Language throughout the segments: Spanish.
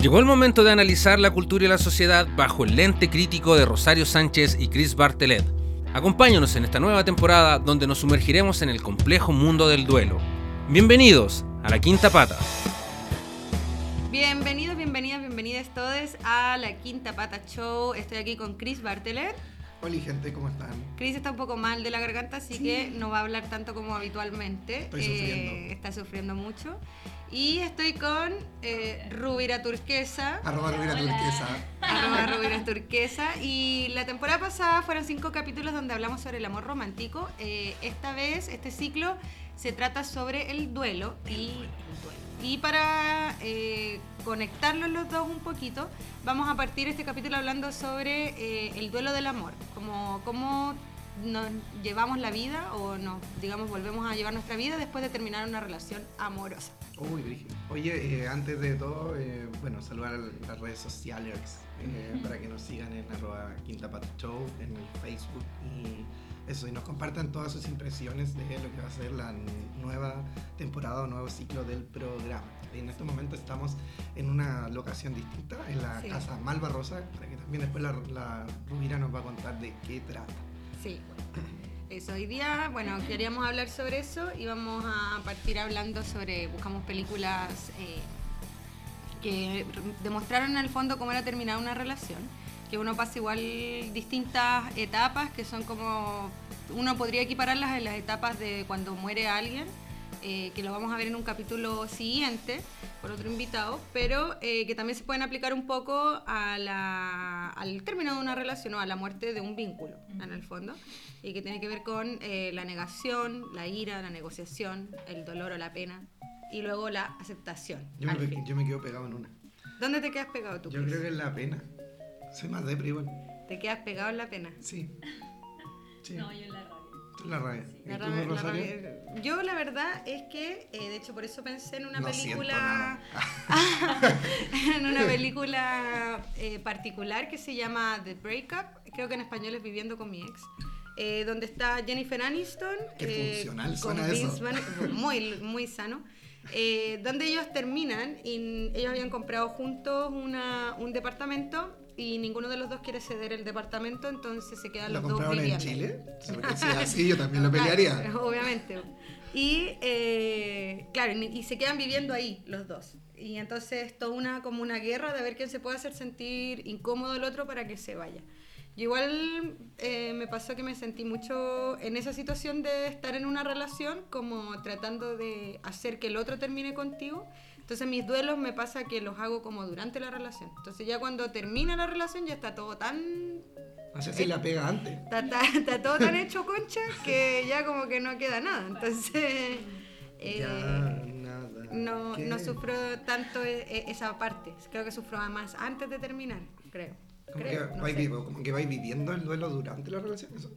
Llegó el momento de analizar la cultura y la sociedad bajo el lente crítico de Rosario Sánchez y Chris Bartelet. Acompáñanos en esta nueva temporada donde nos sumergiremos en el complejo mundo del duelo. Bienvenidos a La Quinta Pata. Bienvenidos, bienvenidas, bienvenidas todos a La Quinta Pata Show. Estoy aquí con Chris Bartelet. Hola gente, ¿cómo están? Chris está un poco mal de la garganta, así que no va a hablar tanto como habitualmente. Estoy sufriendo. Eh, está sufriendo mucho. Y estoy con eh, Rubira Turquesa. Arroba Rubira Turquesa. arroba Rubira Turquesa. Y la temporada pasada fueron cinco capítulos donde hablamos sobre el amor romántico. Eh, esta vez, este ciclo, se trata sobre el duelo. Y, y para eh, conectarlos los dos un poquito, vamos a partir este capítulo hablando sobre eh, el duelo del amor. Como cómo nos llevamos la vida o nos, digamos, volvemos a llevar nuestra vida después de terminar una relación amorosa. Uy. Oye, eh, antes de todo, bueno, saludar a las redes sociales para que nos sigan en arroba Quinta Show, en el Facebook y eso, y nos compartan todas sus impresiones de lo que va a ser la nueva temporada o nuevo ciclo del programa. Y en este momento estamos en una locación distinta, en la Sí. casa Malva Rosa, para que también después la, la Rubira nos va a contar de qué trata. Sí. Eso, hoy día, bueno, queríamos hablar sobre eso y vamos a partir hablando sobre, buscamos películas eh, que demostraron en el fondo cómo era terminar una relación, que uno pasa igual distintas etapas, que son como, uno podría equipararlas en las etapas de cuando muere alguien, eh, que lo vamos a ver en un capítulo siguiente por otro invitado, pero eh, que también se pueden aplicar un poco a la- al término de una relación o a la muerte de un vínculo, en el fondo, y que tiene que ver con eh, la negación, la ira, la negociación, el dolor o la pena, y luego la aceptación. Yo me, yo me quedo pegado en una. ¿Dónde te quedas pegado tú? Yo Chris? creo que es la pena. Soy más depre igual. Te quedas pegado en la pena. Sí. Sí. No, yo en la radio. Tú en la rabia. ¿Y La tú, rabia- la Rosario? rabia- Yo la verdad es que, eh, de hecho por eso pensé en una No película, en una película eh, particular que se llama The Breakup, creo que en español es Viviendo con mi ex, eh, donde está Jennifer Aniston, Qué eh, funcional con suena Vince eso. Vaughn, muy, muy sano, eh, donde ellos terminan y ellos habían comprado juntos una, un departamento y ninguno de los dos quiere ceder el departamento, entonces se quedan ¿Lo los dos compraron en viviendo. Chile? Porque si es así, yo también lo Claro, pelearía. obviamente. Y eh, claro, y se quedan viviendo ahí los dos. Y entonces es toda una, como una guerra de ver quién se puede hacer sentir incómodo el otro para que se vaya. Yo igual eh, me pasó que me sentí mucho en esa situación de estar en una relación como tratando de hacer que el otro termine contigo. Entonces mis duelos me pasa que los hago como durante la relación. Entonces ya cuando termina la relación ya está todo tan No sé si la pega antes. Está, está- está todo tan hecho concha que ya como que no queda nada. Entonces, eh, ya, nada. no, ¿Qué? no sufro tanto e- e- esa parte. Creo que sufro más antes de terminar, creo. Como, Creo, que no vais, como que vais viviendo el duelo durante la relación. Eso.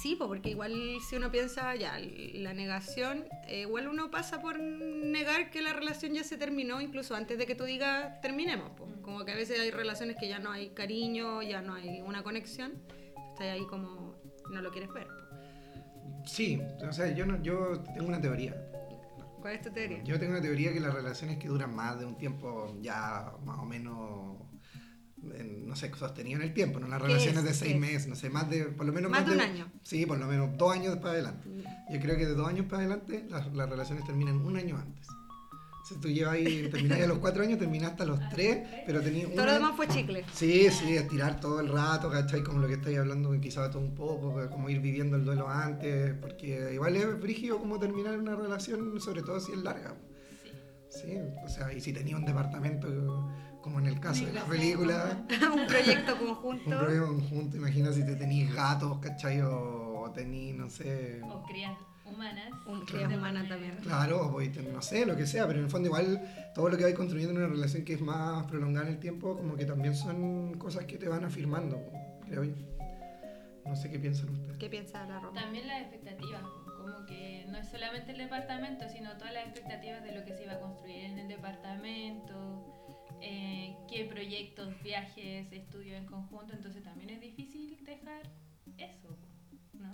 Sí, pues, porque igual si uno piensa ya, la negación, eh, igual uno pasa por negar que la relación ya se terminó, incluso antes de que tú digas terminemos. pues. Como que a veces hay relaciones que ya no hay cariño, ya no hay una conexión, estás ahí como no lo quieres ver. pues. Sí, o sea, yo, no, yo tengo una teoría. ¿Cuál es tu teoría? Yo tengo una teoría que las relaciones que duran más de un tiempo ya más o menos, en- no sé, sostenido en el tiempo, no las ¿Qué relaciones es? de seis meses, no sé, más de, por lo menos Más de un año. Sí, por lo menos dos años para adelante. Yo creo que de dos años para adelante las, las relaciones terminan un año antes. Si tú llevas ahí, terminás a los cuatro años, terminaste a los tres, pero tenías Todo lo demás fue chicle. Sí, sí, estirar todo el rato, ¿cachai? Como lo que estáis hablando, quizás todo un poco, como ir viviendo el duelo antes, porque igual es brígido como terminar una relación, sobre todo si es larga. Sí, o sea, y si tenía un departamento, como en el caso de la película, un proyecto un conjunto. proyecto conjunto, imagina si te tenéis gatos, ¿cachai? O, tenéis, no sé, O crías humanas. Un cría humana también. claro, o podéis tener, no sé, lo que sea, pero en el fondo igual todo lo que vais construyendo en una relación que es más prolongada en el tiempo, como que también son cosas que te van afirmando, creo yo. No sé qué piensan ustedes. ¿Qué piensa la Roma? También las expectativas, como que no es solamente el departamento, sino todas las expectativas de lo que se iba a construir en el departamento, eh, qué proyectos, viajes, estudios en conjunto, entonces también es difícil dejar eso, ¿no?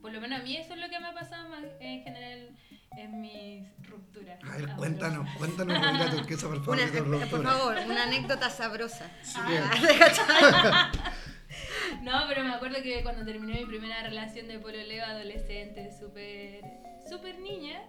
por lo menos a mí eso es lo que me ha pasado más en general en mis rupturas. A ver, cuéntanos, cuéntanos tu queso por favor. Una- por favor, una anécdota sabrosa. Sí, Ah, No, pero me acuerdo que cuando terminé mi primera relación de pololeo adolescente, súper súper niña,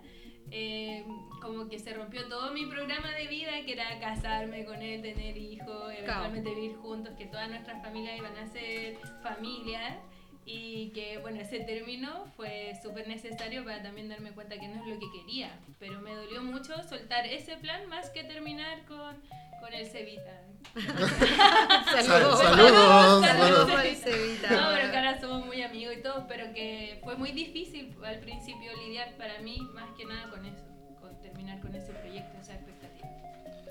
eh, como que se rompió todo mi programa de vida, que era casarme con él, tener hijos, eventualmente vivir juntos, que todas nuestras familias iban a ser familia. Y que bueno, ese término fue súper necesario para también darme cuenta que no es lo que quería. Pero me dolió mucho soltar ese plan más que terminar con, con el Cevita. Saludos. Sal- saludos, Saludos saludos. al Cevita. No, pero que ahora somos muy amigos y todo, pero que fue muy difícil al principio lidiar para mí más que nada con eso, terminar con ese proyecto, esa expectativa.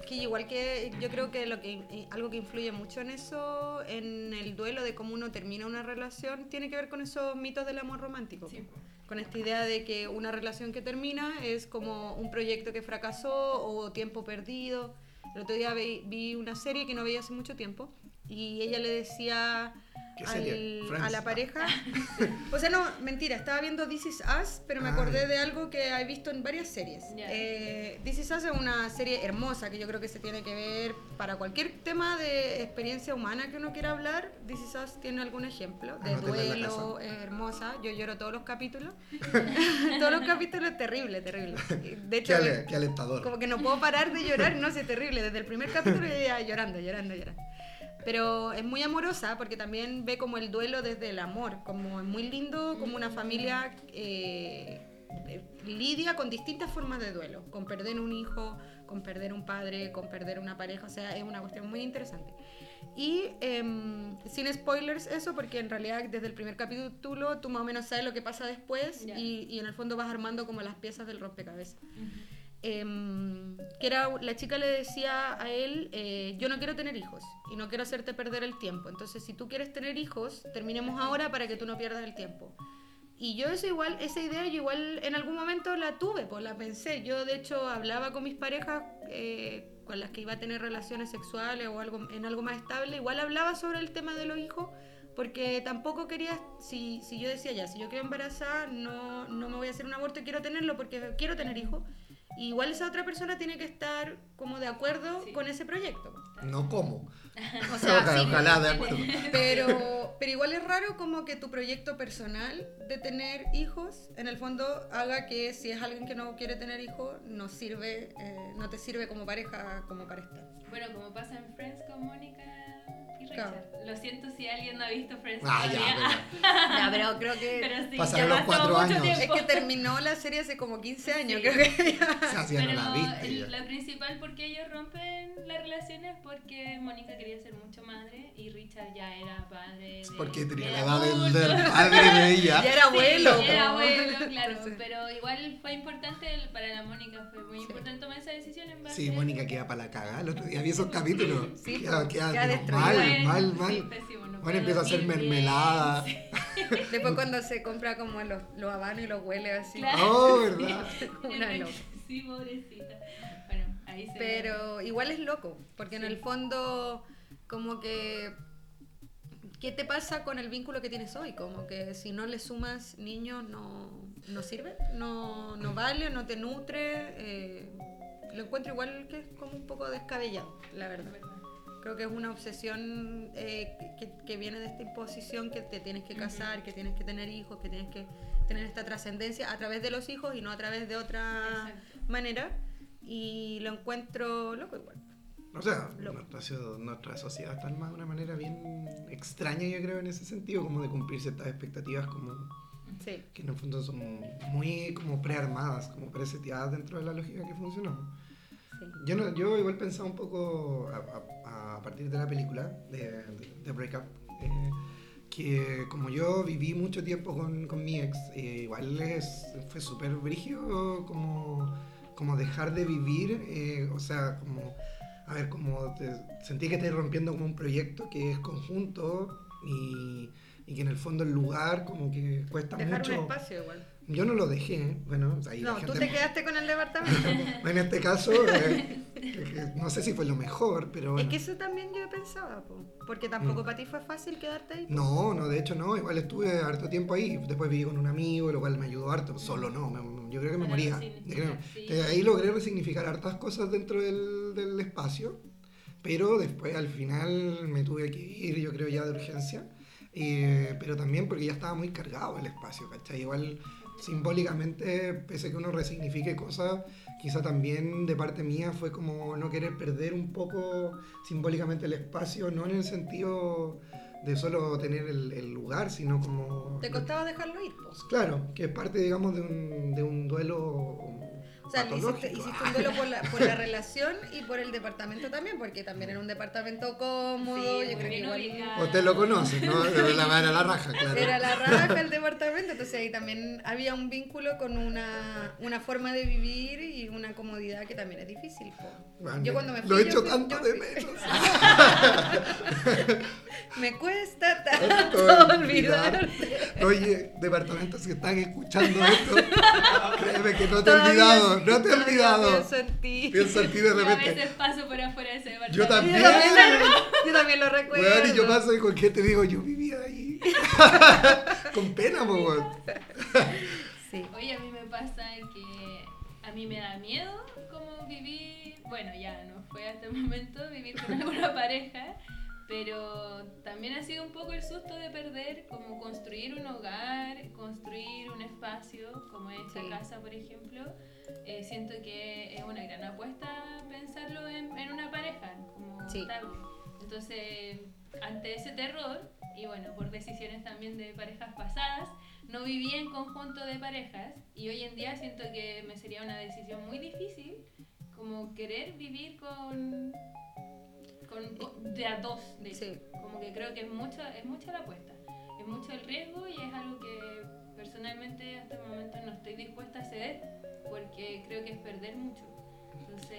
Que igual que yo creo que lo que eh, algo que influye mucho en eso, en el duelo de cómo uno termina una relación, tiene que ver con esos mitos del amor romántico. Sí. Con esta idea de que una relación que termina es como un proyecto que fracasó o tiempo perdido. El otro día vi, vi una serie que no veía hace mucho tiempo y ella le decía al- a la pareja. o sea, no, mentira, estaba viendo This Is Us, pero me Ah, acordé ya. de algo que he visto en varias series. Ya. Eh, This Is Us es una serie hermosa que yo creo que se tiene que ver para cualquier tema de experiencia humana que uno quiera hablar. This Is Us tiene algún ejemplo de la duelo, hermosa. Yo lloro todos los capítulos. todos los capítulos es terrible, terrible. De hecho, Qué, ale- qué alentador. como que no puedo parar de llorar, no sé, terrible. Desde el primer capítulo ya llorando, llorando, llorando. Pero es muy amorosa porque también ve como el duelo desde el amor, como es muy lindo, como una familia eh, lidia con distintas formas de duelo, con perder un hijo, con perder un padre, con perder una pareja, o sea, es una cuestión muy interesante. Y em, sin spoilers eso, porque en realidad desde el primer capítulo tú más o menos sabes lo que pasa después y, y en el fondo vas armando como las piezas del rompecabezas em, que era la chica le decía a él eh, yo no quiero tener hijos y no quiero hacerte perder el tiempo entonces si tú quieres tener hijos terminemos ahora para que tú no pierdas el tiempo y yo eso igual esa idea yo igual en algún momento la tuve pues la pensé yo de hecho hablaba con mis parejas eh, con las que iba a tener relaciones sexuales o algo en algo más estable igual hablaba sobre el tema de los hijos porque tampoco quería, si, si yo decía ya, si yo quedo embarazada, no, no me voy a hacer un aborto y quiero tenerlo porque quiero tener hijos. Y igual esa otra persona tiene que estar como de acuerdo Sí. con ese proyecto. No como. O sea, ojalá, sí, ojalá, de acuerdo. pero, pero igual es raro como que tu proyecto personal de tener hijos, en el fondo, haga que si es alguien que no quiere tener hijos, no sirve, eh, no te sirve como pareja, como para estar. Bueno, como pasa en Friends con Mónica y. Lo siento si alguien no ha visto Friends Ah, ya, Ya, pero creo que... Pero sí, Pasaron ya los cuatro años. Es tiempo. que terminó la serie hace como 15 años, Sí. creo que ya. pero, o sea, si ya no Pero la viste el- ya. la principal por qué ellos rompen las relaciones es porque Mónica quería ser mucho madre y Richard ya era padre. De, Porque tenía de la edad del, del padre de ella. Ya era abuelo. Sí, era po. abuelo, claro. Entonces, Pero igual fue importante el- para la Mónica, fue muy importante tomar esa decisión en base Sí, Mónica queda para la cagada. El otro día vi esos capítulos. Sí, queda, queda, queda mal, Bueno, mal, sí, mal. pésimo, no Bueno, empieza a hacer mermelada. sí. Después cuando se compra como los, los habanos y los huele así. Claro. Oh, ¿verdad? Una loca. Sí, pobrecita. Bueno, ahí se Pero igual es loco, porque en el fondo como que... ¿Qué te pasa con el vínculo que tienes hoy? Como que si no le sumas niños no, no sirve, no, no vale, no te nutre. eh, lo encuentro igual que es como un poco descabellado, la verdad. Creo que es una obsesión eh, que, que viene de esta imposición que te tienes que casar, que tienes que tener hijos, que tienes que tener esta trascendencia a través de los hijos y no a través de otra Exacto. manera. Y lo encuentro loco igual. O sea, nuestra, nuestra sociedad está armada de una manera bien extraña, yo creo, en ese sentido, como de cumplir ciertas expectativas como Sí. que en el fondo son muy como prearmadas, como preseteadas dentro de la lógica que funcionamos. sí. Yo, no, yo igual pensaba un poco a, a- a partir de la película, de, de, Breakup, eh, que como yo viví mucho tiempo con, con mi ex, eh, igual es, fue súper brígido como, como dejar de vivir, eh, o sea, como, a ver, como te- sentí que estoy rompiendo como un proyecto que es conjunto y, y que en el fondo el lugar como que cuesta Dejar mucho un espacio igual. Yo no lo dejé, bueno, ahí No, tú te quedaste con el departamento. En este caso, eh, no sé si fue lo mejor, pero Es bueno. que eso también yo pensaba, po, porque tampoco para ti fue fácil quedarte ahí. po. Mm. No, no, de hecho no, igual estuve harto tiempo ahí, después viví con un amigo, lo cual me ayudó harto, solo no, me- yo creo que me Para moría. creo- sí. eh, ahí logré resignificar hartas cosas dentro del, del espacio, pero después al final me tuve que ir, yo creo ya de urgencia, eh, pero también porque ya estaba muy cargado el espacio, ¿cachai? Igual simbólicamente, pese a que uno resignifique cosas, quizá también de parte mía fue como no querer perder un poco simbólicamente el espacio, no en el sentido de solo tener el, el lugar, sino como... Te costaba dejarlo ir, po. Claro, que es parte, digamos, de un, de un duelo O sea, hiciste, un duelo por la, por la relación y por el departamento también, porque también era un departamento cómodo, Sí, yo creo que igual. Usted lo conoce, ¿no? De la raja, claro. era la raja el departamento, entonces ahí también había un vínculo con una, una forma de vivir y una comodidad que también es difícil. Yo cuando me Lo fui, he yo hecho fui- tanto yo de menos. Me cuesta Tanto tanto olvidar. Oye, departamentos que están escuchando esto, créeme que no te he olvidado, no te he olvidado. Pienso en ti. Pienso en ti de Yo a repente. veces paso por afuera de ese departamento. Yo también. Yo también, yo también lo recuerdo. Weón, y yo paso y con qué te digo, yo vivía ahí. con pena, weón. Sí. Oye, a mí me pasa que a mí me da miedo como vivir, bueno, ya no fue hasta el momento vivir con alguna pareja, pero también ha sido un poco el susto de perder, como construir un hogar, construir un espacio, como esta Sí. casa, por ejemplo. Eh, siento que es una gran apuesta pensarlo en, en una pareja, como Sí. estable. Entonces, ante ese terror, y bueno, por decisiones también de parejas pasadas, no viví en conjunto de parejas y hoy en día siento que me sería una decisión muy difícil como querer vivir con, con, con- de a dos, de hecho. Sí. Como que creo que es mucho, es mucha la apuesta, es mucho el riesgo y es algo que personalmente hasta el momento no estoy dispuesta a ceder porque creo que es perder mucho. Entonces,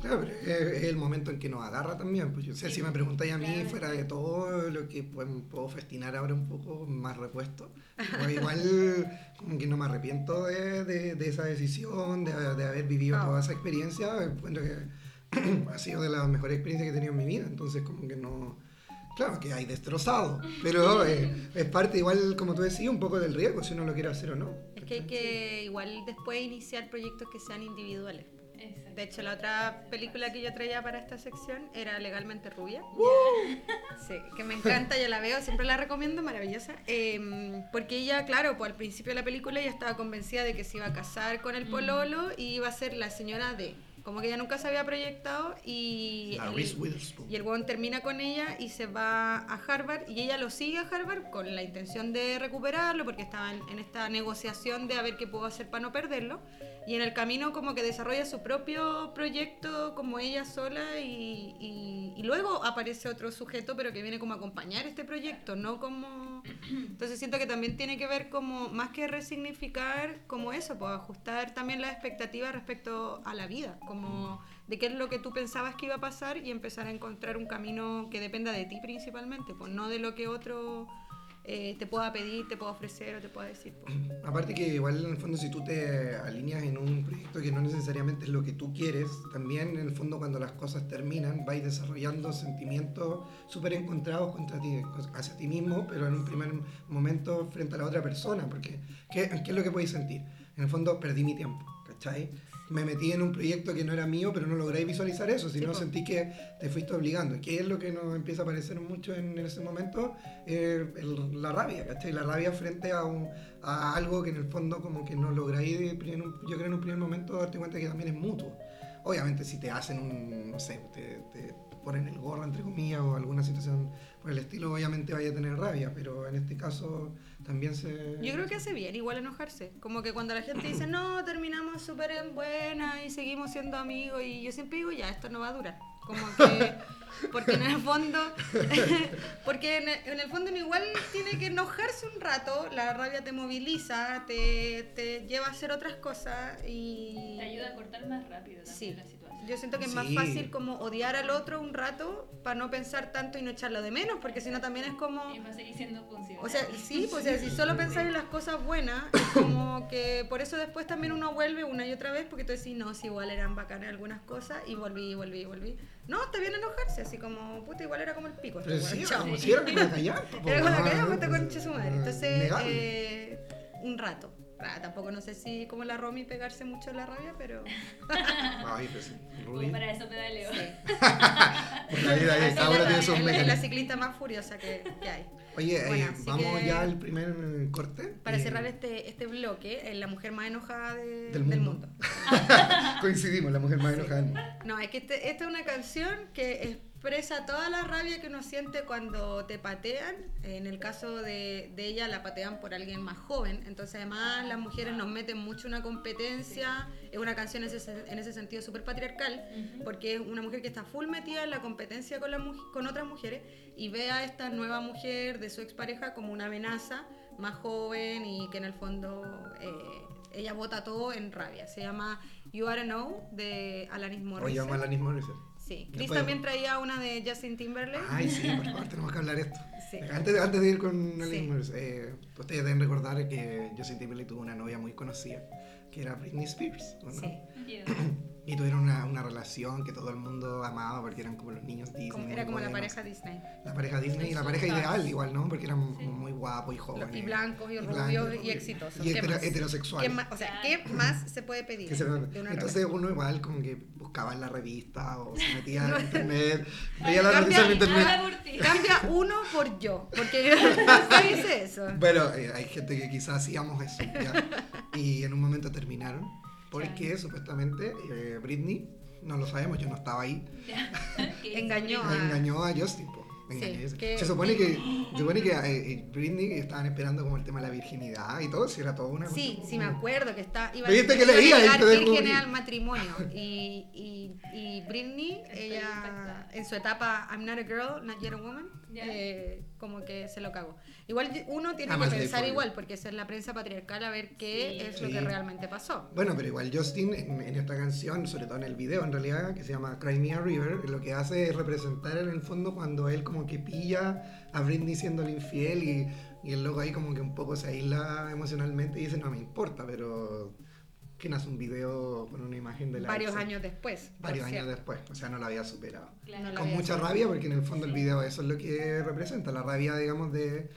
Claro, pero es, el momento en que nos agarra también. Pues yo sé, Sí, si me preguntáis a mí, claramente. fuera de todo lo que pues, puedo festinar ahora un poco más repuesto, pues igual como que no me arrepiento de, de- de esa decisión, de, de haber vivido toda esa experiencia. Encuentro que ha sido de las mejores experiencias que he tenido en mi vida, entonces como que no... Claro que hay destrozado, pero eh, es parte igual, como tú decías, un poco del riesgo, si uno lo quiere hacer o no. Es que hay que igual después iniciar proyectos que sean individuales. exacto. De hecho, la otra película que yo traía para esta sección era Legalmente Rubia. Sí, que me encanta, yo la veo, siempre la recomiendo, maravillosa. Eh, porque ella, claro, pues al principio de la película ella estaba convencida de que se iba a casar con el pololo y iba a ser la señora D. Como que ella nunca se había proyectado y... La el- Reese Witherspoon. y el weón termina con ella y se va a Harvard y ella lo sigue a Harvard con la intención de recuperarlo porque estaba en, en esta negociación de a ver qué puedo hacer para no perderlo. Y en el camino como que desarrolla su propio proyecto como ella sola y, y- y luego aparece otro sujeto pero que viene como a acompañar este proyecto, no como... Entonces siento que también tiene que ver como, más que resignificar, como eso, pues ajustar también las expectativas respecto a la vida, como de qué es lo que tú pensabas que iba a pasar y empezar a encontrar un camino que dependa de ti principalmente, pues no de lo que otro eh, te pueda pedir, te pueda ofrecer o te pueda decir. pues. Aparte que igual en el fondo si tú te alineas en un proyecto que no necesariamente es lo que tú quieres, también en el fondo cuando las cosas terminan vais desarrollando sentimientos súper encontrados contra ti, hacia ti mismo, pero en un primer momento frente a la otra persona, porque ¿qué, qué es lo que podéis sentir? En el fondo perdí mi tiempo, ¿cachai? Me metí en un proyecto que no era mío, pero no logré visualizar eso, sino po. sentí que te fuiste obligando. ¿Qué es lo que nos empieza a aparecer mucho en, ese momento? Eh, el- la rabia, ¿cachai? La rabia frente a, un, a algo que en el fondo como que no lográis, en yo creo en un primer momento, darte cuenta que también es mutuo. Obviamente si te hacen un, no sé, te, te ponen el gorro entre comillas o alguna situación por el estilo, obviamente vaya a tener rabia, pero en este caso también se... Yo creo que hace bien igual enojarse, como que cuando la gente dice, no, terminamos súper en buena y seguimos siendo amigos y yo siempre digo, ya, esto no va a durar. Como que, porque en el fondo, porque en el, en el fondo uno igual tiene que enojarse un rato, la rabia te moviliza, te, te lleva a hacer otras cosas y... Te ayuda a cortar más rápido también Sí. la situación. Yo siento que es más fácil como odiar al otro un rato para no pensar tanto y no echarlo de menos, porque si no también es como... Y va a seguir siendo funcional. O sea, sí, pues o sea, si solo pensáis en las cosas buenas, es como que por eso después también uno vuelve una y otra vez, porque tú decís, no, si igual eran bacanas algunas cosas, y volví, volví, volví. No, está bien enojarse, así como, puta, igual era como el pico. Pero weón, sí, chao. como si era con la callar. Era la puta concha su madre. Entonces, eh, un rato. Ah, tampoco no sé si como la Romy pegarse mucho en la rabia, pero... Ay, pues sí. Rubí. para eso pedaleo. Por la vida Es de ahora la- tiene sus es la- es la mecanismos. ciclista más furiosa que, que hay. Oye, eh, Bueno, así vamos que- ya al primer corte. Para Eh, cerrar este, este bloque, eh, la mujer más enojada de- Del del, mundo. mundo. Coincidimos, la mujer más enojada. del mundo. No, es que este- esta es una canción que expresa toda la rabia que uno siente cuando te patean. En el caso de, de ella, la patean por alguien más joven. Entonces, además, las mujeres nos meten mucho en una competencia. Es una canción en ese, en ese sentido súper patriarcal, porque es una mujer que está full metida en la competencia con, la con otras mujeres y ve a esta nueva mujer de su expareja como una amenaza más joven y que en el fondo eh, ella bota todo en rabia. Se llama You Are Know de Alanis Oye, Morissette. vamos a Alanis Morissette. Sí, Chris podemos. también traía una de Justin Timberlake. Ay, sí, por favor, tenemos que hablar esto. Sí. Antes, de, antes de ir con Sí. Alanis Morissette, eh, ustedes deben recordar que Justin Timberlake tuvo una novia muy conocida, que era Britney Spears, ¿o no? Sí. Y tuvieron una, una relación que todo el mundo amaba porque eran como los niños Disney. Como- era como la pareja Disney. La pareja Disney y la pareja ideal, igual, ¿no? Porque eran Sí. muy guapos y jóvenes. Y blancos y blancos, rubios y exitosos. Y ¿Qué hetero- más? heterosexuales. ¿Qué? O sea, ¿qué más se puede pedir? Se- Entonces uno igual como que buscaba en la revista o se metía No. en internet, veía la Cambia- noticia en internet. Cambia uno por yo, porque yo nunca hice eso. Bueno, eh, hay gente que quizás hacíamos eso ya. y en un momento terminaron porque supuestamente eh, Britney, no lo sabemos, yo no estaba ahí, Engañó engañó a Justin. Sí, que- Se supone que, se supone que eh, eh, Britney estaban esperando como el tema de la virginidad y todo, si era todo una Sí, cosa sí me acuerdo que está iba, ¿Viste que leía vírgenes al matrimonio y, y, y Britney Estoy ella impactada. en su etapa I'm not a girl not yet a woman Ya. eh, como que se lo cagó igual uno tiene Además que pensar igual porque esa es la prensa patriarcal a ver qué Sí. es lo Sí. que realmente pasó Bueno, pero igual Justin en, en esta canción, sobre todo en el video en realidad, que se llama Cry Me a River, lo que hace es representar en el fondo cuando él como que pilla a Britney siendo el infiel y, y el loco ahí como que un poco se aísla emocionalmente y dice no me importa, pero ¿quién hace un video con una imagen de la varios ex? años después Varios años cierto. después, o sea, no lo había superado. Claro. No la Con había mucha superado. rabia porque en el fondo el video eso es lo que representa, la rabia digamos de,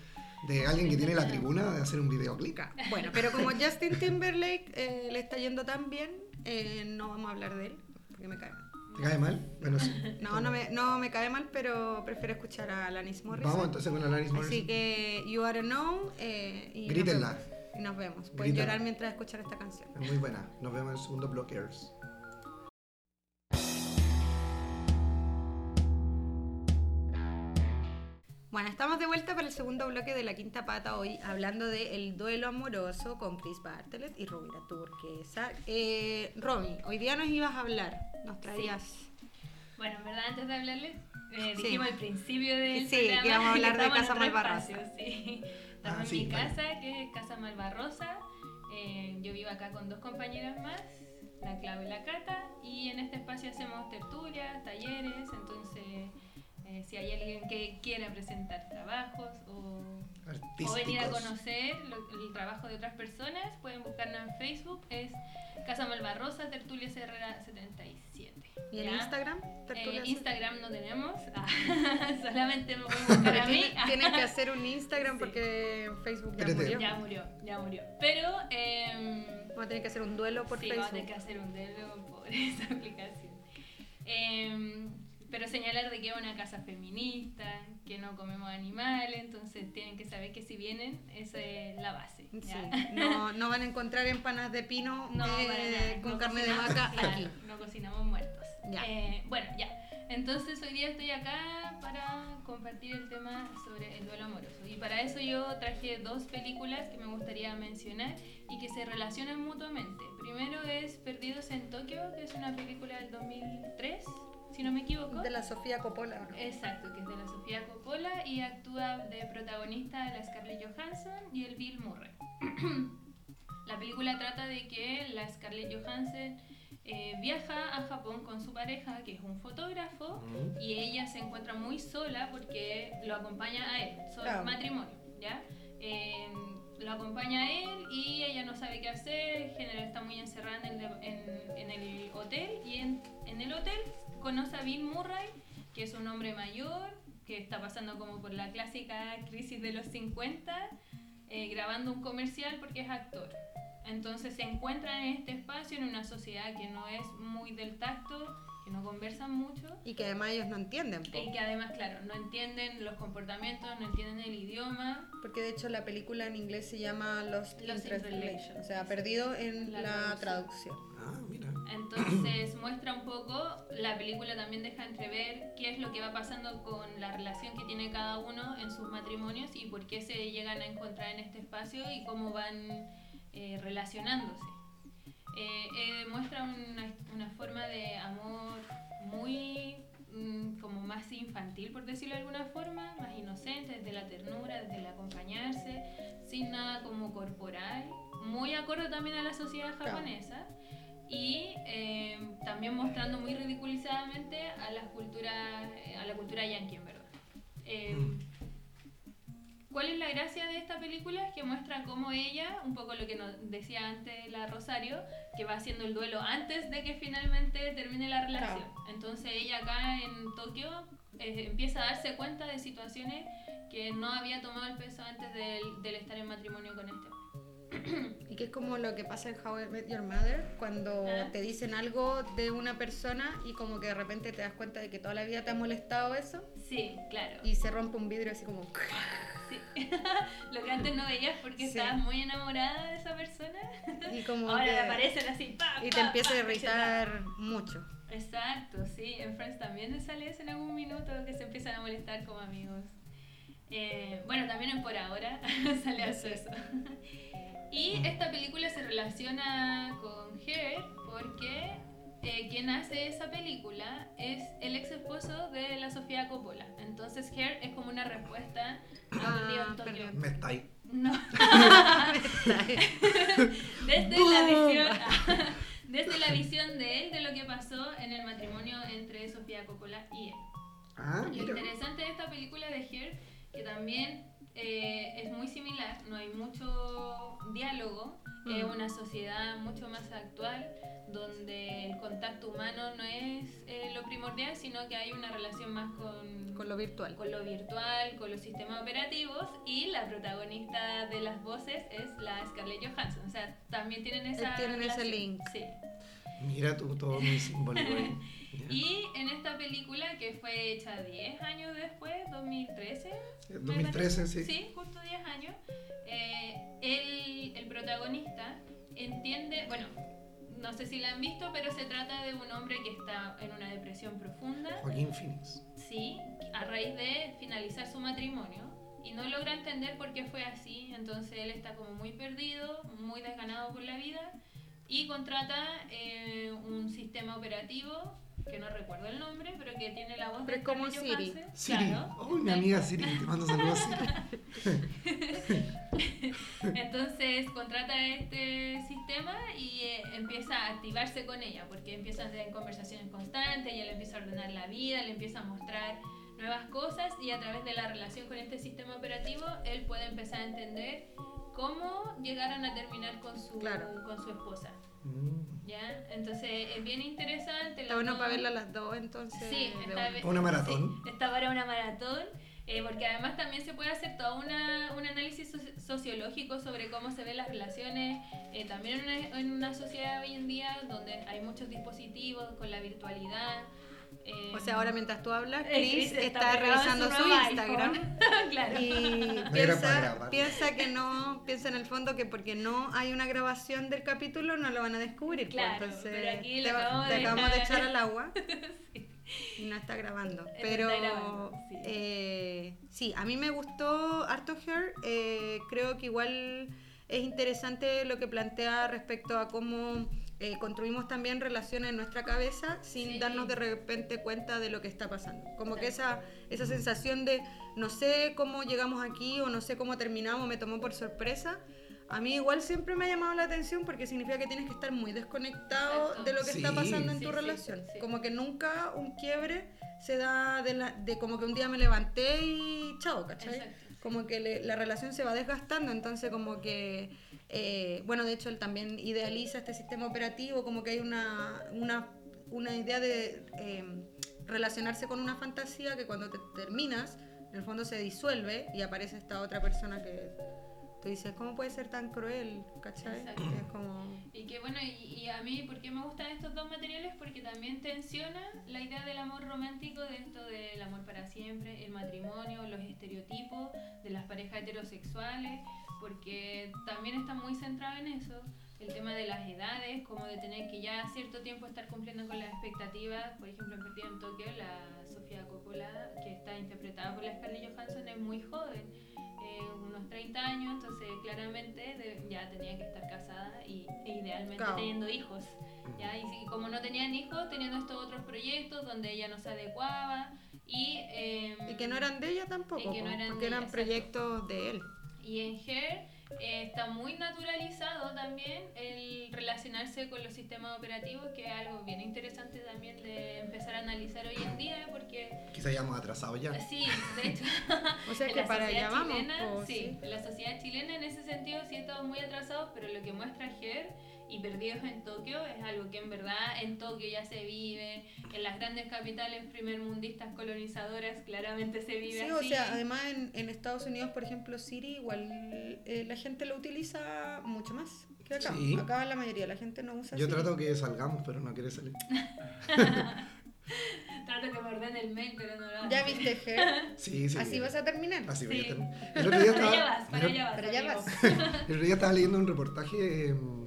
de alguien que tiene la tribuna de hacer un videoclip. bueno pero como Justin Timberlake eh, le está yendo tan bien eh, no vamos a hablar de él porque me cae ¿Te cae mal? Bueno, sí. no, no me, no me cae mal, pero prefiero escuchar a Alanis Morissette. Vamos entonces con Alanis Así Morissette. que You Are Know eh, y, nos Grítenla. vemos. nos vemos. Pueden Grítenla. llorar mientras escuchan esta canción. Es muy buena. Nos vemos en el segundo Blockers. Bueno, estamos de vuelta para el segundo bloque de La Quinta Pata hoy, hablando de El Duelo Amoroso con Chris Bartlett y Rubira Turquesa. Eh, Romy, hoy día nos ibas a hablar, nos traías... Bueno, en verdad, antes de hablarles, eh, Sí. dijimos al principio del Sí, programa que íbamos a hablar de Casa Malvarrosa. espacio, Sí. Estamos Ah, en sí, mi vale. casa, que es Casa Malvarrosa. Eh, yo vivo acá con dos compañeras más, la Clau y la Cata, y en este espacio hacemos tertulias, talleres, entonces eh, si hay alguien que quiera presentar trabajos o, o venir a conocer lo- el trabajo de otras personas, pueden buscarnos en Facebook, es Casa Malvarrosa, Tertulias Herrera 77. ¿Y en. Instagram? Eh? Instagram no tenemos, ah, solamente me pueden buscar a mí. Tienen, que hacer un Instagram Sí. porque Facebook ya murió. Ya murió, ya murió. Pero em, Vamos a tener que hacer un duelo por sí, vamos a Facebook. tener que hacer un dedo por esa aplicación. Pero señalar de que es una casa feminista, que no comemos animales, entonces tienen que saber que si vienen, esa es la base. Sí, no, no van a encontrar empanadas de pino No, eh, con no carne de vaca claro, aquí. No cocinamos muertos. Ya. Eh, bueno, ya. Entonces hoy día estoy acá para compartir el tema sobre el duelo amoroso. Y para eso yo traje dos películas que me gustaría mencionar y que se relacionan mutuamente. Primero es Perdidos en Tokio, que es una película del 2003, si no me equivoco. De la Sofía Coppola. ¿o no? Exacto, que es de la Sofía Coppola y actúa de protagonista la Scarlett Johansson y el Bill Murray. la película trata de que la Scarlett Johansson eh, viaja a Japón con su pareja, que es un fotógrafo, Mm. y ella se encuentra muy sola porque lo acompaña a él, son Claro. matrimonio, ¿ya? Eh, lo acompaña a él y ella no sabe qué hacer, en general está muy encerrada en el, en- en el hotel y en, en el hotel conoce a Bill Murray, que es un hombre mayor, que está pasando como por la clásica crisis de los 50, eh, grabando un comercial porque es actor. Entonces se encuentran en este espacio, en una sociedad que no es muy del tacto, que no conversan mucho Y que además ellos no entienden. po. y que además, claro, no entienden los comportamientos, no entienden el idioma. Porque de hecho la película en inglés se llama Lost, Lost in Translation. O sea, perdido en La la, traducción. traducción. Ah, mira. Entonces muestra un poco, la película también deja entrever qué es lo que va pasando con la relación que tiene cada uno en sus matrimonios y por qué se llegan a encontrar en este espacio y cómo van eh, relacionándose. Eh, eh, muestra una, una forma de amor muy mm, como más infantil, por decirlo de alguna forma, más inocente, desde la ternura, desde el acompañarse, sin nada como corporal, muy acorde también a la sociedad japonesa y eh, también mostrando muy ridiculizadamente a las culturas, a la cultura yankee, en verdad. Eh, Mm. ¿Cuál es la gracia de esta película? Es que muestra cómo ella, un poco lo que nos decía antes la Rosario, que va haciendo el duelo antes de que finalmente termine la relación. Entonces ella acá en Tokio eh, empieza a darse cuenta de situaciones que no había tomado el peso antes del, del estar en matrimonio con este hombre. Y que es como lo que pasa en How I Met Your Mother, cuando Ah. te dicen algo de una persona y como que de repente te das cuenta de que toda la vida te ha molestado eso Sí, claro. y se rompe un vidrio así como... Sí. lo que antes no veías porque Sí. estabas muy enamorada de esa persona. Y como Ahora que- aparecen así, pa, Y te pa, empieza pa, a irritar mucho. Exacto, sí. En Friends también sale eso en algún minuto que se empiezan a molestar como amigos. Eh, bueno, también en Por Ahora sale harto eso. Y esta película se relaciona con Her porque eh, quien hace esa película es el ex esposo de la Sofía Coppola. Entonces Her es como una respuesta a Ah, un día en Tokio. Me está ahí. No. desde la visión desde la visión de él de lo que pasó en el matrimonio entre Sofía Coppola y él. Ah, Lo mira. interesante de esta película de Her que también eh, es muy similar, no hay mucho diálogo, es Mm. una sociedad mucho más actual donde el contacto humano no es eh, lo primordial, sino que hay una relación más con, Con lo virtual. con lo virtual, con los sistemas operativos y la protagonista de las voces es la Scarlett Johansson. O sea, también tienen esa Eh, tienen ese relación. link. Sí. Mira tú, todo muy simbólico Y en esta película que fue hecha 10 años después, 2013. me 2013, parece. sí. Sí, justo 10 años. eh, el, el protagonista entiende, bueno, no sé si la han visto, pero se trata de un hombre que está en una depresión profunda. Joaquín Phoenix. Sí, a raíz de finalizar su matrimonio y no logra entender por qué fue así, entonces él está como muy perdido, muy desganado por la vida y contrata eh, un sistema operativo que no recuerdo el nombre, pero que tiene la voz Pero de es como Siri. Johansson. Siri. Claro. Uy, mi amiga Siri, te mando saludos Siri. Entonces contrata este sistema y eh, empieza a activarse con ella, porque empiezan a tener conversaciones constantes, ella le empieza a ordenar la vida, le empieza a mostrar nuevas cosas y a través de la relación con este sistema operativo, él puede empezar a entender cómo llegaron a terminar con su, Claro. con su esposa. Mm. ¿ya? Entonces es bien interesante. Está bueno dos- para verla a las dos, entonces. Sí, una. bien. Una maratón. Sí, está para una maratón, eh, porque además también se puede hacer todo una, un análisis soci- sociológico sobre cómo se ven las relaciones, eh, también en una, en una sociedad hoy en día donde hay muchos dispositivos con la virtualidad. Eh, O sea, ahora mientras tú hablas, Chris Chris está, revisando su Instagram. claro. Y piensa, piensa que no, piensa en el fondo que porque no hay una grabación del capítulo no lo van a descubrir. pues, Claro, entonces pero aquí te, acabamos te de acabamos de dejar. echar al agua Sí. y no está grabando. Está Pero grabando, sí. eh, sí, a mí me gustó harto Her. eh, creo que igual es interesante lo que plantea respecto a cómo eh, construimos también relaciones en nuestra cabeza sin Sí. darnos de repente cuenta de lo que está pasando. Como que esa, esa sensación de no sé cómo llegamos aquí o no sé cómo terminamos, me tomó por sorpresa. a mí igual siempre me ha llamado la atención porque significa que tienes que estar muy desconectado Exacto. de lo que está pasando en Sí, tu sí, relación. sí. Como que nunca un quiebre se da de, la- de como que un día me levanté y chao, ¿cachai? Exacto. Como que le- la relación se va desgastando, entonces como que, eh, bueno, de hecho él también idealiza este sistema operativo, como que hay una, una, una idea de eh, relacionarse con una fantasía que cuando te terminas, en el fondo se disuelve y aparece esta otra persona que tú dices, ¿cómo puede ser tan cruel? ¿Cachai? Exacto. Es como... Y que bueno, y, y a mí, ¿por qué me gustan estos dos materiales? Porque también tensiona la idea del amor romántico, de esto del amor para siempre, el matrimonio, los estereotipos de las parejas heterosexuales, porque también está muy centrado en eso. El tema de las edades, como de tener que ya cierto tiempo estar cumpliendo con las expectativas. Por ejemplo, en Perdido en Tokio, la Sofía Coppola, que está interpretada por la Scarlett Johansson, es muy joven eh, unos 30 años, entonces claramente de- ya tenía que estar casada y e idealmente Claro. teniendo hijos. ¿ya? Y, como no tenían hijos, teniendo estos otros proyectos donde ella no se adecuaba y, eh, Y que no eran de ella tampoco, no eran porque eran exacto. proyectos de él. y en Her eh, está muy naturalizado también el relacionarse con los sistemas operativos, que es algo bien interesante también de empezar a analizar hoy en día, porque Quizá hayamos atrasado ya. sí, de hecho, O sea que la para allá sociedad vamos. chilena, po, sí, sí. en la sociedad chilena en ese sentido sí estamos muy atrasados, pero lo que muestra Her y Perdidos en Tokio es algo que en verdad en Tokio ya se vive, en las grandes capitales primermundistas colonizadoras claramente se vive Sí, así. o sea, además en, en Estados Unidos, por ejemplo, Siri, igual eh, la gente lo utiliza mucho más que acá. Sí. Acá la mayoría de la gente no usa Yo Siri. trato que salgamos, pero no quiere salir. Trato que me ordene el mail, pero no lo hago. ¿Ya viste, Ger? Sí, sí. Así vas a terminar. Así Sí. voy a estar. El otro día Para allá estaba, vas, para allá vas. Pero ya vas. el otro día estaba leyendo un reportaje em,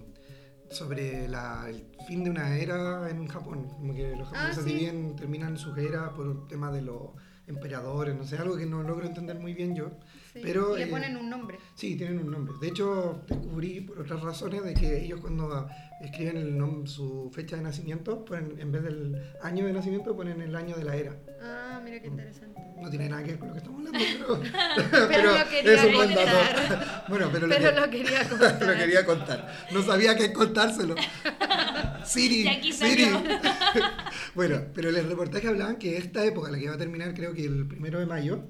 sobre la- el fin de una era en Japón. Como que los Ah, japoneses sí. dividen, terminan sus eras por el tema de los emperadores, no sé, algo que no logro entender muy bien yo. Sí, Pero, y le eh, ponen un nombre. Sí, tienen un nombre. De hecho, descubrí por otras razones de que ellos cuando escriben el su fecha de nacimiento, ponen, en vez del año de nacimiento, ponen el año de la era. Ah, mira qué interesante. No tiene nada que ver con lo que estamos hablando, pero, Pero lo quería es un buen dato. contar. Bueno, pero, lo, Pero que- lo quería contar. lo quería contar. No sabía qué contárselo. Siri, Siri. bueno, pero en el reportaje hablaban que esta época, la que va a terminar creo que el primero de mayo,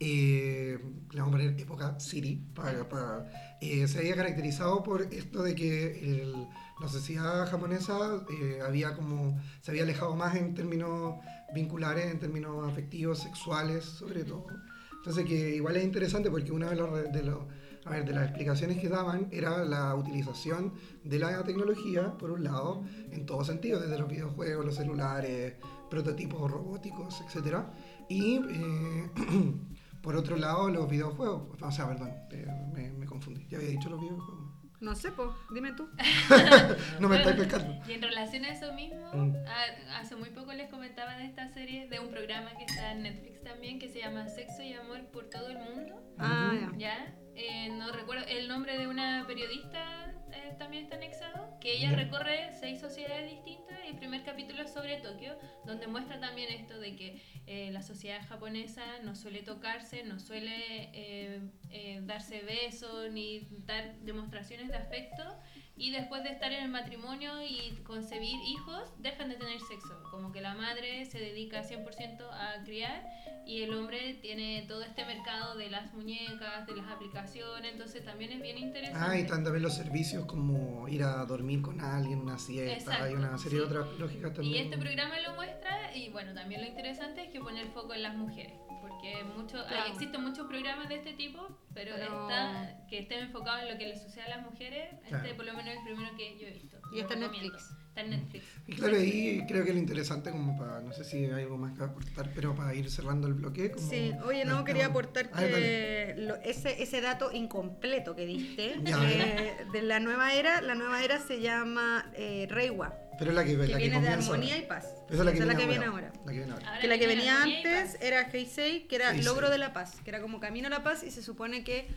eh, le vamos a poner época Siri, para, para- eh, se había caracterizado por esto de que el- la sociedad japonesa eh, había como, se había alejado más en términos vinculares, en términos afectivos, sexuales, sobre todo. Entonces que igual es interesante porque una de, los, de, los- a ver, de las explicaciones que daban era la utilización de la tecnología, por un lado, en todo sentido, desde los videojuegos, los celulares, prototipos robóticos, etc. Y eh, por otro lado, los videojuegos. O sea, perdón, eh, me, me confundí. Ya había dicho los videojuegos. No sé, pues, dime tú. No me estáis pescando. Y en relación a eso mismo, Mm. a- hace muy poco les comentaba de esta serie, de un programa que está en Netflix también, que se llama Sexo y Amor por todo el mundo. Ah, ya. ¿Ya? Eh, no recuerdo, el nombre de una periodista eh, también está anexado, que ella recorre seis sociedades distintas y el primer capítulo es sobre Tokio, donde muestra también esto de que eh, la sociedad japonesa no suele tocarse, no suele eh, eh, darse besos ni dar demostraciones de afecto y después de estar en el matrimonio y concebir hijos, dejan de tener sexo, como que la madre se dedica 100% a criar y el hombre tiene todo este mercado de las muñecas, de las aplicaciones, entonces también es bien interesante. Ah, y están también los servicios como ir a dormir con alguien, una siesta, hay una serie de sí. otras lógicas también. Y este programa lo muestra y bueno, también lo interesante es que pone el foco en las mujeres, porque mucho, hay- Claro. existen muchos programas de este tipo, pero, Pero- esta- que estén enfocados en lo que les sucede a las mujeres, Claro. este por lo menos es el primero que yo he visto. Y está en. Netflix. Está en Netflix. Y claro, ahí creo que lo interesante, como para, no sé si hay algo más que aportar, pero para ir cerrando el bloque. Como Sí, oye, no, quería aportar Ah, que lo- ese, ese dato incompleto que diste Ya. eh, de la nueva era, la nueva era se llama eh, Reiwa, Pero la que, que la que viene de armonía ahora. y paz. Esa es la que, Esa viene, viene ahora. ahora. La que viene ahora. Ahora Que la que viene venía antes era Heisei, que era Heisei. logro de la paz, que era como camino a la paz y se supone que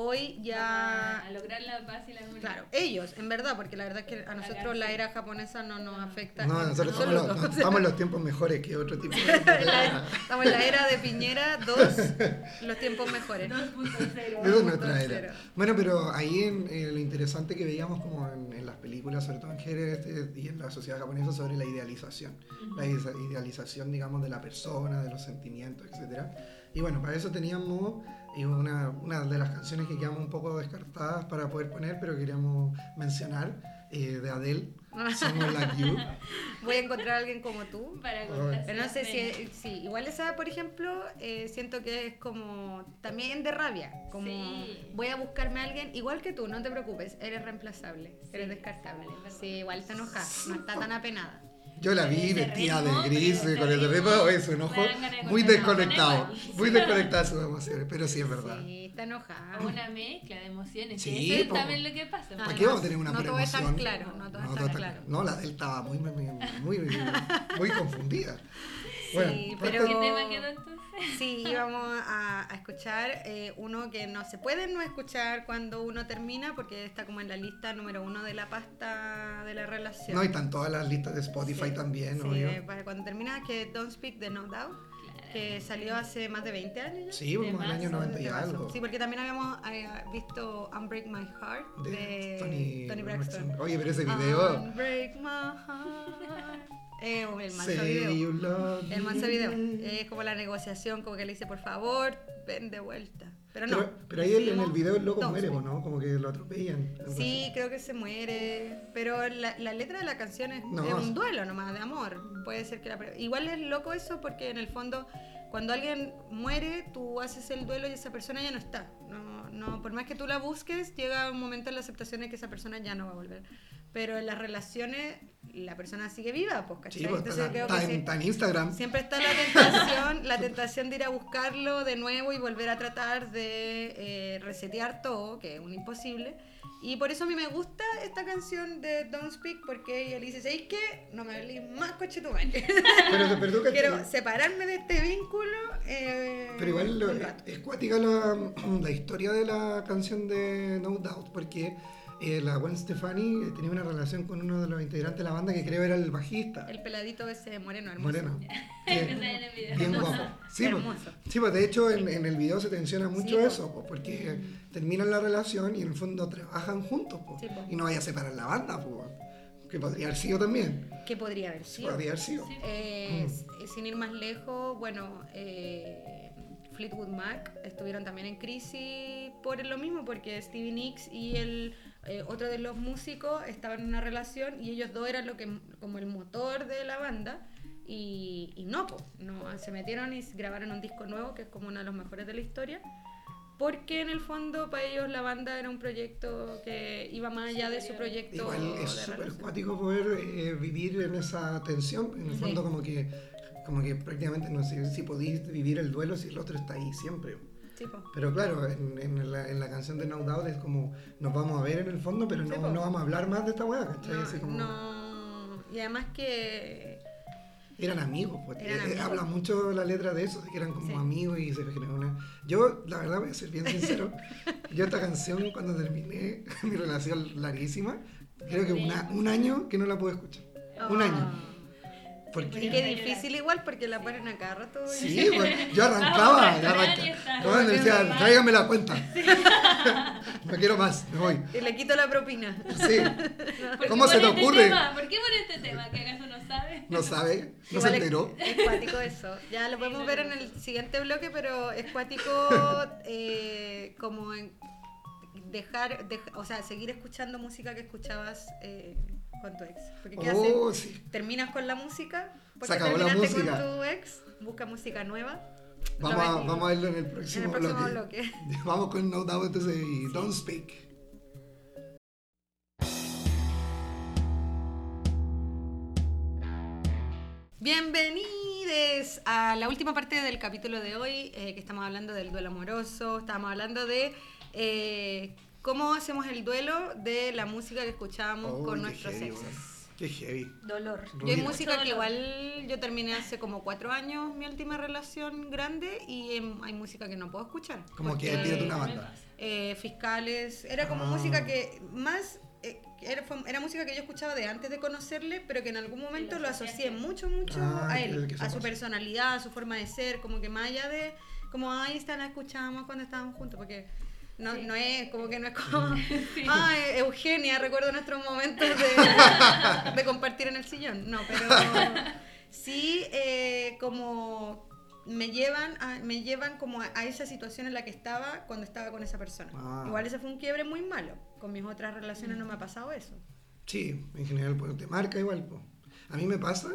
hoy ya... A lograr la paz y la armonía. Claro, ellos, en verdad, porque la verdad es que a nosotros la era japonesa no nos afecta. No, nosotros estamos, absoluto. los- estamos en los tiempos mejores que otro tipo de... La- Estamos en la era de Piñera 2, los tiempos mejores. 2.0. Esa es nuestra 2.0. era. Bueno, pero ahí en, eh, lo interesante que veíamos como en, en las películas, sobre todo en Jerez este, y en la sociedad japonesa, sobre la idealización. La ide- idealización, digamos, de la persona, de los sentimientos, etcétera. Y bueno, para eso teníamos eh, una, una de las canciones que quedamos un poco descartadas para poder poner, pero queríamos mencionar, eh, de Adele, Someone Like You. Voy a encontrar a alguien como tú. Para contarse Pero no sé si, sí, igual esa, por ejemplo, eh, siento que es como también de rabia, como Sí. voy a buscarme a alguien igual que tú, no te preocupes, eres reemplazable, eres descartable. Sí, igual está enojada, no está tan apenada. Yo la vi vestida de gris, eh, con ese ritmo, ritmo, oye, su enojo me dan ganas de muy desconectado, igual. muy desconectado sus emociones, pero sí es verdad. Sí, está enojada. Una mezcla de emociones. Sí, Sí, eso es también lo que pasa. ¿Para Además, qué vamos a tener una no todo es tan preemoción? claro, no todo No, es todo tan está- claro. no, la de él estaba muy, muy, muy, muy, confundida. Sí, pero- ¿Qué tema quedó entonces? Sí, íbamos a, a escuchar eh, uno que no se puede no escuchar cuando uno termina porque está como en la lista número uno de la pasta de la relación. No, y están todas las listas de Spotify Sí, también, sí, obvio. de- para cuando termina, que Don't Speak de No Doubt, que salió hace más de 20 años. ya. Sí, como el año Temazo, 90 y algo. Sí, porque también habíamos eh, visto Unbreak My Heart de, de Tony, Tony Braxton. Oye, pero ese video. Unbreak My Heart. Eh, el manso video. El manso video. Es como la negociación, como que le dice, por favor, ven de vuelta. Pero no. Pero, pero ahí en el video el loco muere. ¿no? Como que lo atropellan. Sí, así. creo que se muere. Pero la, la letra de la canción es, No. es un duelo nomás de amor. Puede ser que la. Igual es loco eso porque en el fondo, cuando alguien muere, tú haces el duelo y esa persona ya no está. No, no, por más que tú la busques, llega un momento en la aceptación de que esa persona ya no va a volver. Pero en las relaciones, la persona sigue viva, pues, ¿cachai? Sí, pues, Entonces está, creo que en, sí. está en Instagram. Siempre está la tentación, la tentación de ir a buscarlo de nuevo y volver a tratar de eh, resetear todo, que es un imposible. Y por eso a mí me gusta esta canción de Don't Speak, porque ella le dice, ¿sabes qué? No me hables más coche tu madre. Pero, pero, tú. Quiero separarme de este vínculo. eh, Pero igual lo- es cuática la, la historia de la canción de No Doubt, porque eh, la Gwen Stefani eh, tenía una relación con uno de los integrantes de la banda que creo era el bajista, El peladito ese moreno hermoso. Moreno. Que Bien, está en el video. bien guapo. Sí, pues, Hermoso. sí, pues de hecho en, en el video se tensiona mucho Sí, pues. eso, pues, porque terminan la relación y en el fondo trabajan juntos, pues, Sí, pues. y no vaya a separar la banda, pues, que podría haber sido también, ¿Qué podría haber sido? podría haber sido. Sí. Eh, Mm. Sin ir más lejos, bueno, eh, Fleetwood Mac estuvieron también en crisis por lo mismo, porque Stevie Nicks y el eh, otro de los músicos estaban en una relación y ellos dos eran lo que como el motor de la banda. Y, y no, po, no, se metieron y grabaron un disco nuevo que es como uno de los mejores de la historia. Porque en el fondo para ellos la banda era un proyecto que iba más allá de su proyecto. Igual es súper cuático poder eh, vivir en esa tensión. En el Sí. fondo, como que, como que prácticamente no sé si podéis vivir el duelo si el otro está ahí siempre. Sí. Pero claro, en, en la, en la canción de No Doubt es como nos vamos a ver en el fondo, pero no, no vamos a hablar más de esta weá, ¿cachai? No, Así como, no. Y además que Eran amigos, pues. Eran Eh, amigos. Habla mucho la letra de eso, de que eran como Sí. amigos y se generó una. Yo, la verdad, voy a ser bien sincero. yo, esta canción, cuando terminé mi relación larguísima, creo que una- un año que no la pude escuchar. Un año. Ah. Porque. Y qué difícil igual porque la ponen a cada rato. y- Sí, pues, yo arrancaba, Vamos, yo arrancaba. No, me decía, tráigame la cuenta. no quiero más, me voy. Y le quito la propina. Sí, ¿Por ¿Cómo se te este ocurre? tema? ¿Por qué pone este tema? ¿Que acaso no sabe? no sabe, no Igual se es- enteró. Es, cuático eso. Ya lo podemos ver en el siguiente bloque, pero es cuático eh, como en dejar, dej- o sea, seguir escuchando música que escuchabas eh, con tu ex. Porque ¿qué haces? Oh, sí. Terminas con la música, porque Se acabó la música. con tu ex, busca música nueva. Vamos a, vamos a verlo en el en próximo, el próximo bloque. bloque. Vamos con No Doubt entonces y Don't Speak. Bienvenidos a la última parte del capítulo de hoy, eh, que estamos hablando del duelo amoroso, estamos hablando de eh, cómo hacemos el duelo de la música que escuchábamos Oh, con nuestros heavy, exes. weón. Qué heavy. Dolor. Yo hay música Mucho que dolor. igual yo terminé hace como cuatro años mi última relación grande y em, hay música que no puedo escuchar. Como que tírate una banda. eh, fiscales. Era como Ah. música que más. eh, era, fue- era música que yo escuchaba de antes de conocerle, pero que en algún momento lo asocié mucho, mucho Ah, a él, a su pasa. personalidad, a su forma de ser, como que más allá de, como ahí está, la escuchábamos cuando estábamos juntos, porque no, Sí. no es, como que no es como, ay, Eugenia, recuerdo nuestros momentos de, de compartir en el sillón, no, pero sí eh, como me llevan, a- me llevan como a, a esa situación en la que estaba cuando estaba con esa persona. Ah. Igual ese fue un quiebre muy malo, con mis otras relaciones no me ha pasado eso. Sí, en general, pues te marca igual. pues. A mí me pasa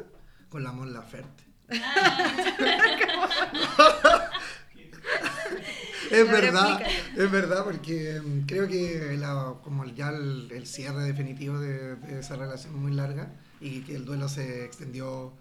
con la Mon Laferte. es verdad, es verdad, porque mm, creo que la- como ya el, el cierre definitivo de, de esa relación muy larga y que el duelo se extendió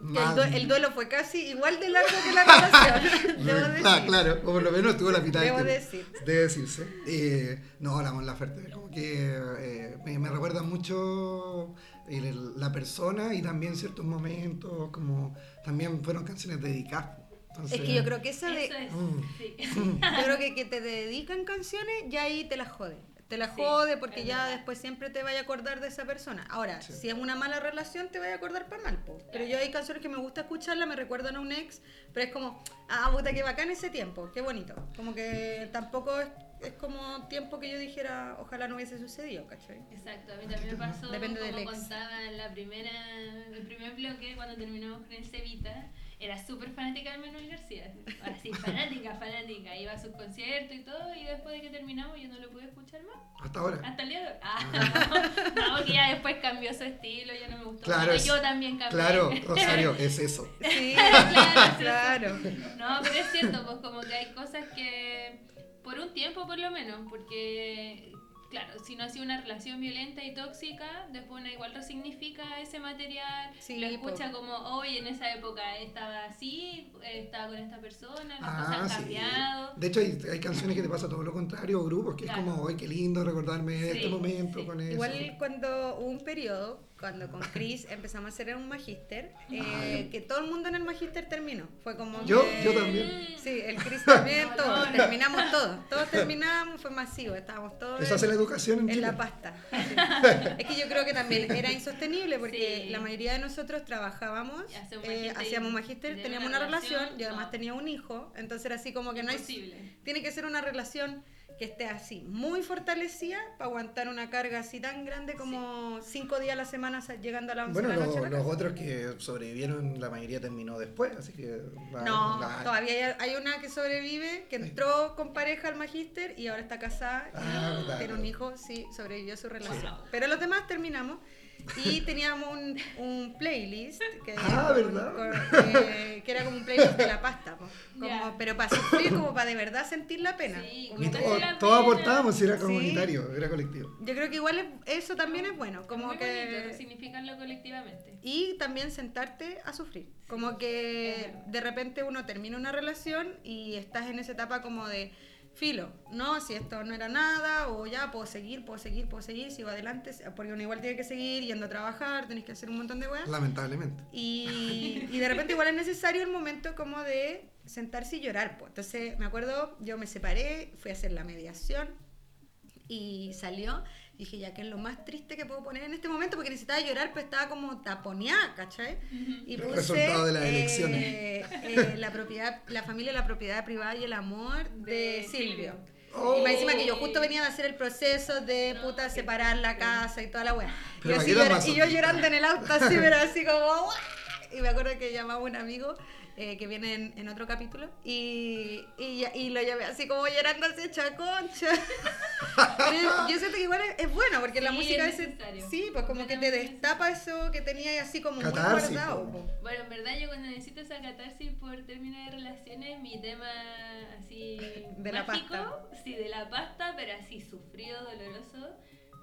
Que el, más. due- el duelo fue casi igual de largo que la relación, debo decir. Ah, claro, o por lo menos tuvo la mitad Debo decir. Debe decirse. Eh, no, la Mon Laferte, como que eh, me, me recuerda mucho el- la persona y también ciertos momentos, como también fueron canciones dedicadas. Es que yo creo que esa de, Eso es. Mm. Sí. Yo creo que que te dedican canciones, ya ahí te la jode. Te la Sí, jode porque ya verdad. después siempre te vaya a acordar de esa persona. Ahora, Sí. si es una mala relación, te vaya a acordar para mal, po. Pero yo hay canciones que me gusta escucharla, me recuerdan a un ex, pero es como, ah, puta, qué bacán ese tiempo, qué bonito. Como que tampoco es, es como tiempo que yo dijera, ojalá no hubiese sucedido, ¿cachai? Exacto, a mí también me pasó, Depende del como ex. contaba en la primera, el primer bloque, cuando terminamos con el Cevita, era súper fanática de Manuel García, así, fanática, fanática, iba a sus conciertos y todo, y después de que terminamos yo no lo pude escuchar más, Hasta ahora. hasta el día de hoy. Ah, no, porque ya después cambió su estilo, ya no me gustó, Claro, es- yo también cambié. Claro, Rosario, es eso. Sí, Claro, sí, claro. No, pero es cierto, pues como que hay cosas que por un tiempo por lo menos, porque claro, si no ha sido una relación violenta y tóxica, después uno igual resignifica ese material, Sí, lo escucha po. como, hoy en esa época estaba así, estaba con esta persona, las Ah, cosas han sí. cambiado. De hecho, hay, hay canciones que te pasa todo lo contrario, o grupos, que Claro. es como, ¡ay, qué lindo recordarme Sí, este momento sí. con eso! Igual cuando hubo un periodo, cuando con Chris empezamos a hacer un magíster, eh, que todo el mundo en el magíster terminó. Fue como Yo- que- yo también. Sí, el Chris también, No, todos, no, no. terminamos todos. Todos terminamos, fue masivo, estábamos todos Eso hace la en, educación en en Chile. la pasta. Sí. Es que yo creo que también era insostenible porque Sí. la mayoría de nosotros trabajábamos, un eh, hacíamos magíster, teníamos una relación, relación, yo además no. tenía un hijo, entonces era así como que no hay Imposible. tiene que ser una relación que esté así, muy fortalecida para aguantar una carga así tan grande como cinco días a la semana llegando a la 11 Bueno, de la lo- noche. a la los otros que sobrevivieron, la mayoría terminó después, así que... la- No, la- todavía hay, hay una que sobrevive, que entró con pareja al magíster y ahora está casada Ah, y tiene un hijo, sí, sobrevivió a su relación. Pero los demás terminamos y teníamos un, un playlist que, Ah, ¿verdad? con- que- que era como un playlist de la pasta, po. Como- pero para sufrir, como para de verdad sentir la pena. Sí, Como Y todo- todos pena. aportábamos, era Sí. comunitario, era colectivo. Yo creo que igual es- eso también es bueno, como Muy que bonito resignificarlo colectivamente. y también sentarte a sufrir, como que de repente uno termina una relación y estás en esa etapa como de filo, no, si esto no era nada o ya puedo seguir, puedo seguir, puedo seguir, sigo adelante, porque uno igual tiene que seguir yendo a trabajar, tenés que hacer un montón de weas. Lamentablemente. Y, y de repente igual es necesario el momento como de sentarse y llorar. Pues. Entonces me acuerdo, yo me separé, fui a hacer la mediación y salió. Dije, ya que es lo más triste que puedo poner en este momento, porque necesitaba llorar, pero estaba como taponeada, ¿cachai? Y El puse resultado de las eh, elecciones. eh, la propiedad, la familia, la propiedad privada y el amor de, De Silvio. Oh. Y más encima que yo justo venía de hacer el proceso de No, puta separar la casa y toda la weá. Y, y yo llorando en el auto así, pero así como "Guau". Y me acuerdo que llamaba a un amigo eh, que viene en, en otro capítulo y, y, y lo llamé así como llorando así hecha concha. Pero yo siento que igual es, es bueno porque la Sí, música es ese, necesario. sí, pues como que te destapa eso que tenía así como Catarsis, muy guardado. po. Bueno, en verdad yo cuando necesito esa catarsis por términos de relaciones, mi tema así De la mágico, pasta. sí, de la pasta, pero así sufrido, doloroso,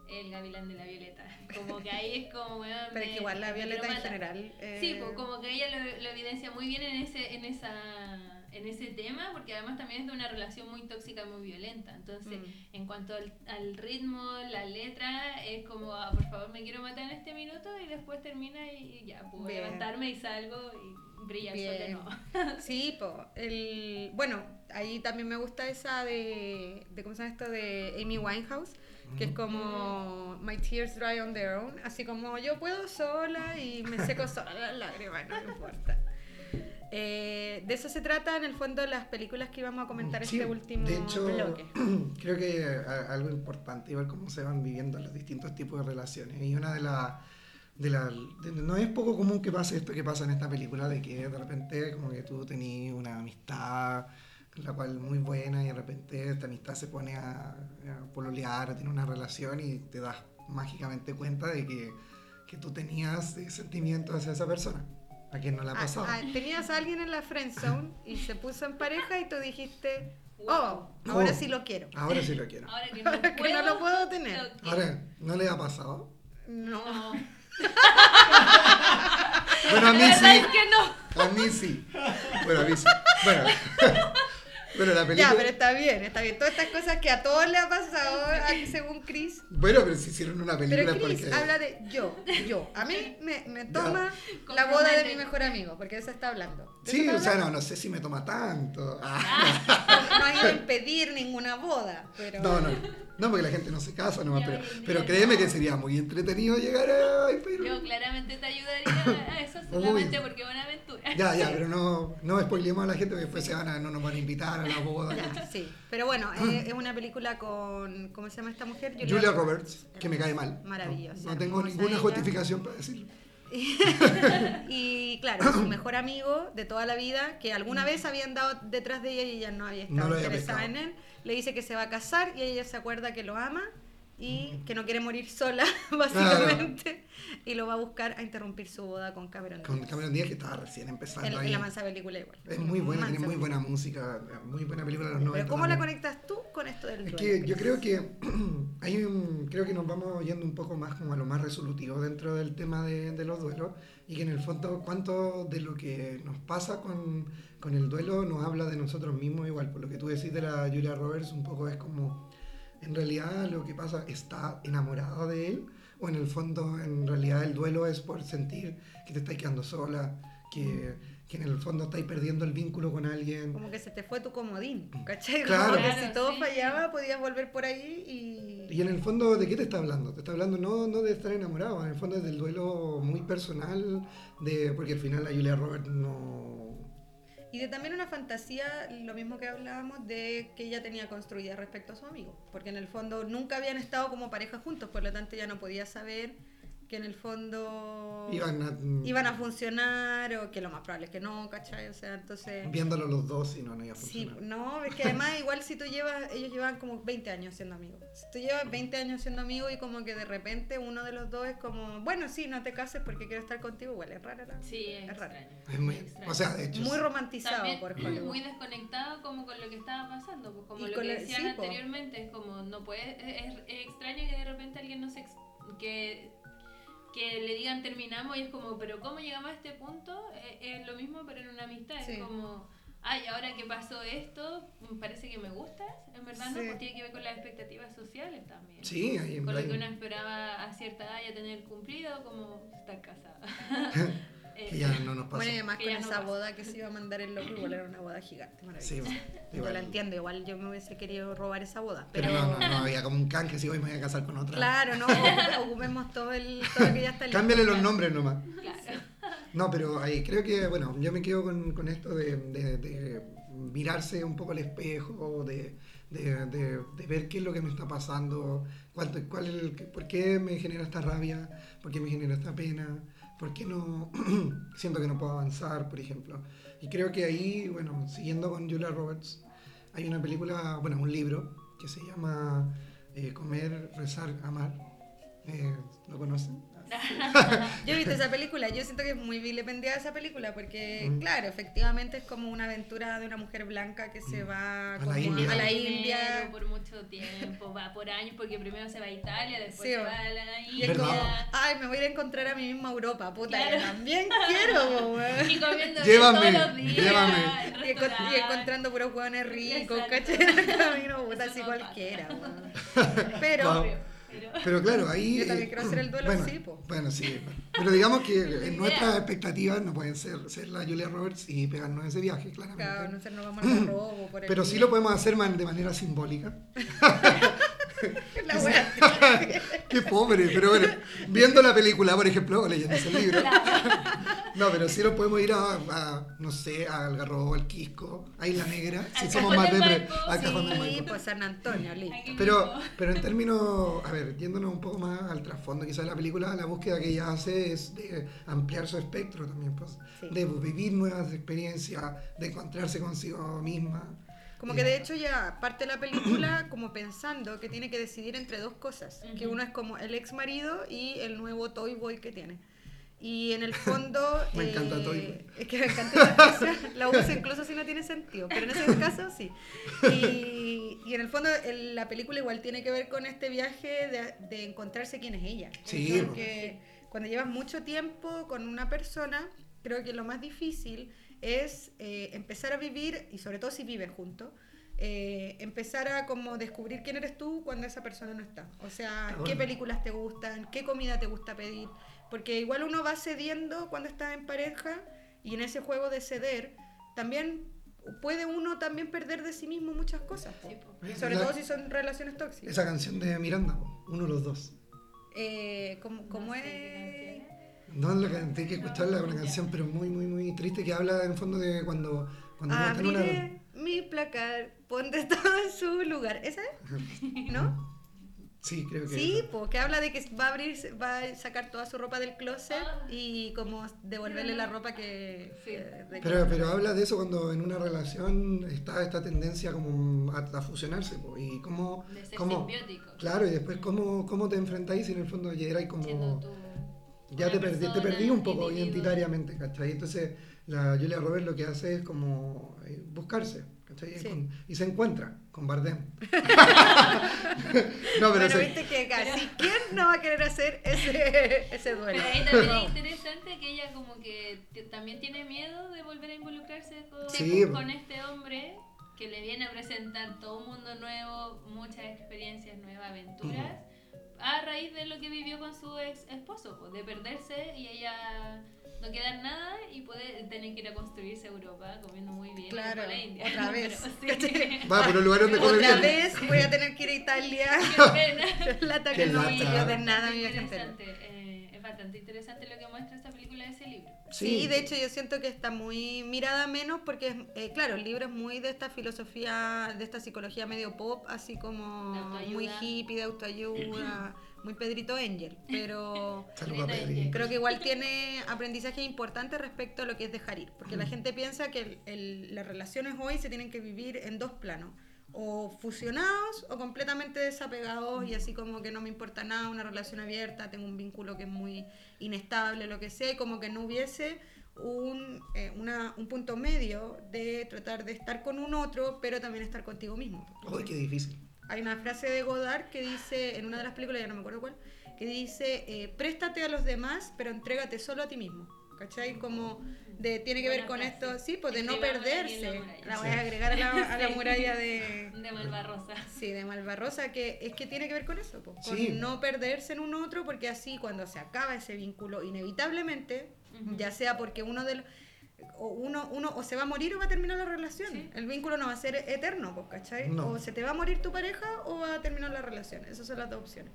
el gavilán de la violeta. Como que ahí es como, weón, Pero es me- que igual la violeta en general. eh, Sí, pues como que ella lo, lo evidencia muy bien en ese, en esa, en ese tema, porque además también es de una relación muy tóxica, muy violenta. Entonces, Mm. en cuanto al, al ritmo, la letra, es como, ah, por favor, me quiero matar en este minuto y después termina y, y ya, puedo Bien. levantarme y salgo y brilla el sol de nuevo. Sí, po, el, bueno, ahí también me gusta esa de, de ¿cómo se llama esto? De Amy Winehouse, que es como My Tears Dry on Their Own, así como yo puedo sola y me seco sola las lágrimas, no me importa. Eh, de eso se trata en el fondo las películas que íbamos a comentar Sí, este último de hecho, bloque. creo que a- algo importante, igual cómo se van viviendo los distintos tipos de relaciones. Y una de las... De la, de- no es poco común que pase esto que pasa en esta película, de que de repente como que tú tenías una amistad, la cual muy buena, y de repente esta amistad se pone a, a pololear, a tener una relación y te das mágicamente cuenta de que, que tú tenías sentimientos hacia esa persona. ¿A quién no le ha Ah, pasado? ah, tenías a alguien en la friend zone y se puso en pareja y tú dijiste, Wow. oh, ahora Oh. sí lo quiero. Ahora sí lo quiero. Ahora que no, Ahora que no lo puedo tener. lo quiero. Ahora, ¿no le ha pasado? No. No. Bueno, a mí La sí. es que no. A mí sí. Bueno, a mí sí. Bueno, bueno la película. Ya, pero está bien, está bien. Todas estas cosas que a todos le ha pasado, según Chris. Bueno, pero si hicieron una película Pero Chris porque. habla de yo, yo. A mí me, me toma Ya. la boda de mi mejor amigo, porque de eso está hablando. ¿De Sí, o sea, no, no sé si me toma tanto. Ah? No ha ido a impedir ninguna boda, pero... no, no. No, porque la gente no se casa nomás, pero, pero créeme no. que sería muy entretenido llegar a. Ay, pero- Yo claramente te ayudaría a eso solamente Uy. porque una Ya, ya, pero no, no spoilemos a la gente porque después se van a, no nos van a invitar a la boda. Ya, sí. Pero bueno, eh, es una película con... ¿Cómo se llama esta mujer? Julia Roberts, que me cae mal. Maravillosa, No, no tengo ninguna justificación para decirlo. y claro, su mejor amigo de toda la vida, que alguna vez habían dado detrás de ella y ella no había estado No interesada en él, le dice que se va a casar y ella se acuerda que lo ama y que no quiere morir sola, básicamente, y lo va a buscar a interrumpir su boda con Cameron Con Díaz. Cameron Díaz, que estaba recién empezando En, ahí. en la mansa película igual. Es muy buena, Mansa tiene muy buena música, muy buena película de los 90. Pero ¿cómo la también. conectas tú con esto del Es duelo, que yo creo que hay un, creo que nos vamos yendo un poco más como a lo más resolutivo dentro del tema de, de los duelos y que en el fondo cuánto de lo que nos pasa con, con el duelo nos habla de nosotros mismos igual. Por lo que tú decís de la Julia Roberts, un poco es como, en realidad lo que pasa, está enamorada de él o en el fondo en realidad el duelo es por sentir que te estás quedando sola, que, que en el fondo estáis perdiendo el vínculo con alguien. Como que se te fue tu comodín, ¿cachai? Claro. Como que Claro, si todo sí, fallaba, podías volver por ahí y... Y en el fondo, ¿de qué te está hablando? Te está hablando no, no de estar enamorado, en el fondo es del duelo muy personal, de, porque al final la Julia Roberts no... Y de también una fantasía, lo mismo que hablábamos, de que ella tenía construida respecto a su amigo. Porque en el fondo nunca habían estado como pareja juntos, por lo tanto ella no podía saber que en el fondo Iban a- iban a funcionar o que lo más probable es que no, ¿cachai? O sea, entonces... viéndolo los dos y no, no iba a Sí, funcionar. no, es que además igual si tú llevas, ellos llevan como 20 años siendo amigos. Si tú llevas 20 años siendo amigos y como que de repente uno de los dos es como, bueno, sí, no te cases porque quiero estar contigo, igual es rara la... Sí, es, Es. Es muy- extraño. o sea, de hecho, Muy sí. romantizado También por Hollywood. muy desconectado como con lo que estaba pasando, pues como Y lo que decían sí, po. anteriormente, es como no puede, es, es extraño que de repente alguien no se ex- que que le digan terminamos y es como, pero ¿cómo llegamos a este punto? Eh, es lo mismo pero en una amistad, Sí. es como, ay, ahora que pasó esto, parece que me gustas, en verdad no, pues tiene que ver con las expectativas sociales también. Sí, ahí en Con lo que uno esperaba a cierta edad ya tener cumplido, como estar casada. Eh, que ya no nos pasó. Bueno, y además Que con no esa boda que se iba a mandar el loco, igual era una boda gigante, Sí, maravillosa. yo igual. la entiendo, igual yo me hubiese querido robar esa boda. Pero Pero, no, no, no, había como un canje, si hoy me voy a casar con otra. claro, no, ocupemos todo el todo lo que ya está listo. Cámbiale los nombres nomás. Claro. No, pero ahí creo que, bueno, yo me quedo con, con esto de, de- de mirarse un poco al espejo, de, de- de- de ver qué es lo que me está pasando, cuánto, cuál es el- por qué me genera esta rabia, por qué me genera esta pena, por qué no siento que no puedo avanzar, por ejemplo. Y creo que ahí, bueno, siguiendo con Julia Roberts, hay una película, bueno, un libro que se llama eh, Comer, Rezar, Amar. Eh, ¿Lo conocen? Yo he visto esa película, yo siento que es muy vilipendiada esa película porque, Mm. claro, efectivamente es como una aventura de una mujer blanca que se va A como la India. a la Primero India. por mucho tiempo, va por años, porque primero se va a Italia, después Sí, se va a la Y es ¿Verdad? como, India. ay, me voy a ir a encontrar a mi misma Europa, puta, Claro. yo también quiero. Y comiendo Llévame, todos los días. llévame. Y, encontrando puros hueones ricos. ¿cachai? En el camino, puta, así no cualquiera. Pero. Pero- Pero claro, ahí. Yo también eh, quiero hacer el duelo bueno, así, po. Bueno, sí. Pero digamos que en nuestras expectativas no pueden ser, ser la Julia Roberts y pegarnos ese viaje, claramente. claro, no sé, nos vamos al robo por el Pero sí lo podemos hacer man- de manera simbólica. La wea. Qué pobre, pero bueno, viendo la película, por ejemplo, o leyendo ese libro. No, pero sí lo podemos ir a, a, no sé, a Algarrobo, al Quisco, a Isla Negra, si somos más del de Maipo, al Cajón del Sí, pues San Antonio, listo. Pero, pero en términos, a ver, yéndonos un poco más al trasfondo quizás de la película, la búsqueda que ella hace es de ampliar su espectro también, pues, Sí. de vivir nuevas experiencias, de encontrarse consigo misma. Como que de hecho ya parte la película como pensando que tiene que decidir entre dos cosas, que Ujú. uno es como el ex marido y el nuevo Toy Boy que tiene. Y en el fondo... Me eh, encanta Toy Boy. Es que me encanta esa cosa, la uso incluso si no tiene sentido, pero en ese caso sí. Y, y en el fondo el- la película igual tiene que ver con este viaje de, de encontrarse quién es ella. Sí, Porque cuando llevas mucho tiempo con una persona, creo que lo más difícil es eh, empezar a vivir, y sobre todo si vives juntos, eh, empezar a como descubrir quién eres tú cuando esa persona no está. O sea, qué películas te gustan, qué comida te gusta pedir, porque igual uno va cediendo cuando está en pareja y en ese juego de ceder también puede uno también perder de sí mismo muchas cosas. Sí. Sobre La- todo si son relaciones tóxicas. Esa canción de Miranda, uno de los dos. Eh, como, como No sé es... No la canté que escucharla, una canción pero muy, muy, muy triste que habla en el fondo de cuando, cuando está en una... Mi placar, ponte todo en su lugar. ¿Esa es? ¿No? Sí, creo que Sí, porque habla de que va a abrir, va a sacar toda su ropa del closet Ah. y como devolverle la ropa que... Sí. que- de- Pero, pero habla de eso cuando en una relación está esta tendencia como a, a fusionarse po, y cómo, De ser cómo simbiótico. claro y después cómo, cómo te enfrentáis y en el fondo ya erais Siendo como tú ya te perdí, te perdí un poco individuo. identitariamente ¿cachai? entonces la Julia Roberts lo que hace es como eh, buscarse ¿cachai? Sí. Con- y se encuentra con Bardem no pero bueno, se- viste que casi quién no va a querer hacer ese, ese duelo. Pero ahí también es interesante que ella como que también tiene miedo de volver a involucrarse con, Sí. con este hombre que le viene a presentar todo un mundo nuevo, muchas experiencias nuevas, aventuras, a raíz de lo que vivió con su ex esposo, pues, de perderse y ella no quedar nada y poder tener que ir a construirse Europa comiendo muy bien Claro, la India. otra vez. Pero sí, va por un lugar donde come Otra bien vez voy a tener que ir a Italia. qué pena. Qué que no de nada mi viaje bastante interesante lo que muestra esta película de ese libro. Sí, de hecho yo siento que está muy mirada menos porque, eh, claro, el libro es muy de esta filosofía, de esta psicología medio pop, así como muy hippie, de autoayuda, muy Pedrito Angel, pero creo que igual tiene aprendizaje importante respecto a lo que es dejar ir, porque la gente piensa que el- el- las relaciones hoy se tienen que vivir en dos planos. O fusionados o completamente desapegados y así como que no me importa nada, una relación abierta, tengo un vínculo que es muy inestable, lo que sea, y como que no hubiese un, eh, una- un punto medio de tratar de estar con un otro, pero también estar contigo mismo. Uy, qué difícil Hay una frase de Godard que dice, en una de las películas, ya no me acuerdo cuál, que dice, eh, préstate a los demás, pero entrégate solo a ti mismo. ¿Cachai? Como de, tiene que ver con frase. esto, sí, pues de no la perderse. La voy a agregar a la, a la muralla de, De Malvarrosa. Sí, de Malvarrosa, que es que tiene que ver con eso, po, con Sí. no perderse en un otro, porque así cuando se acaba ese vínculo, inevitablemente, ya sea porque uno de los- o uno, uno o se va a morir o va a terminar la relación. Sí. El vínculo no va a ser eterno, pues, ¿cachai? No. O se te va a morir tu pareja o va a terminar la relación. Esas son las dos opciones.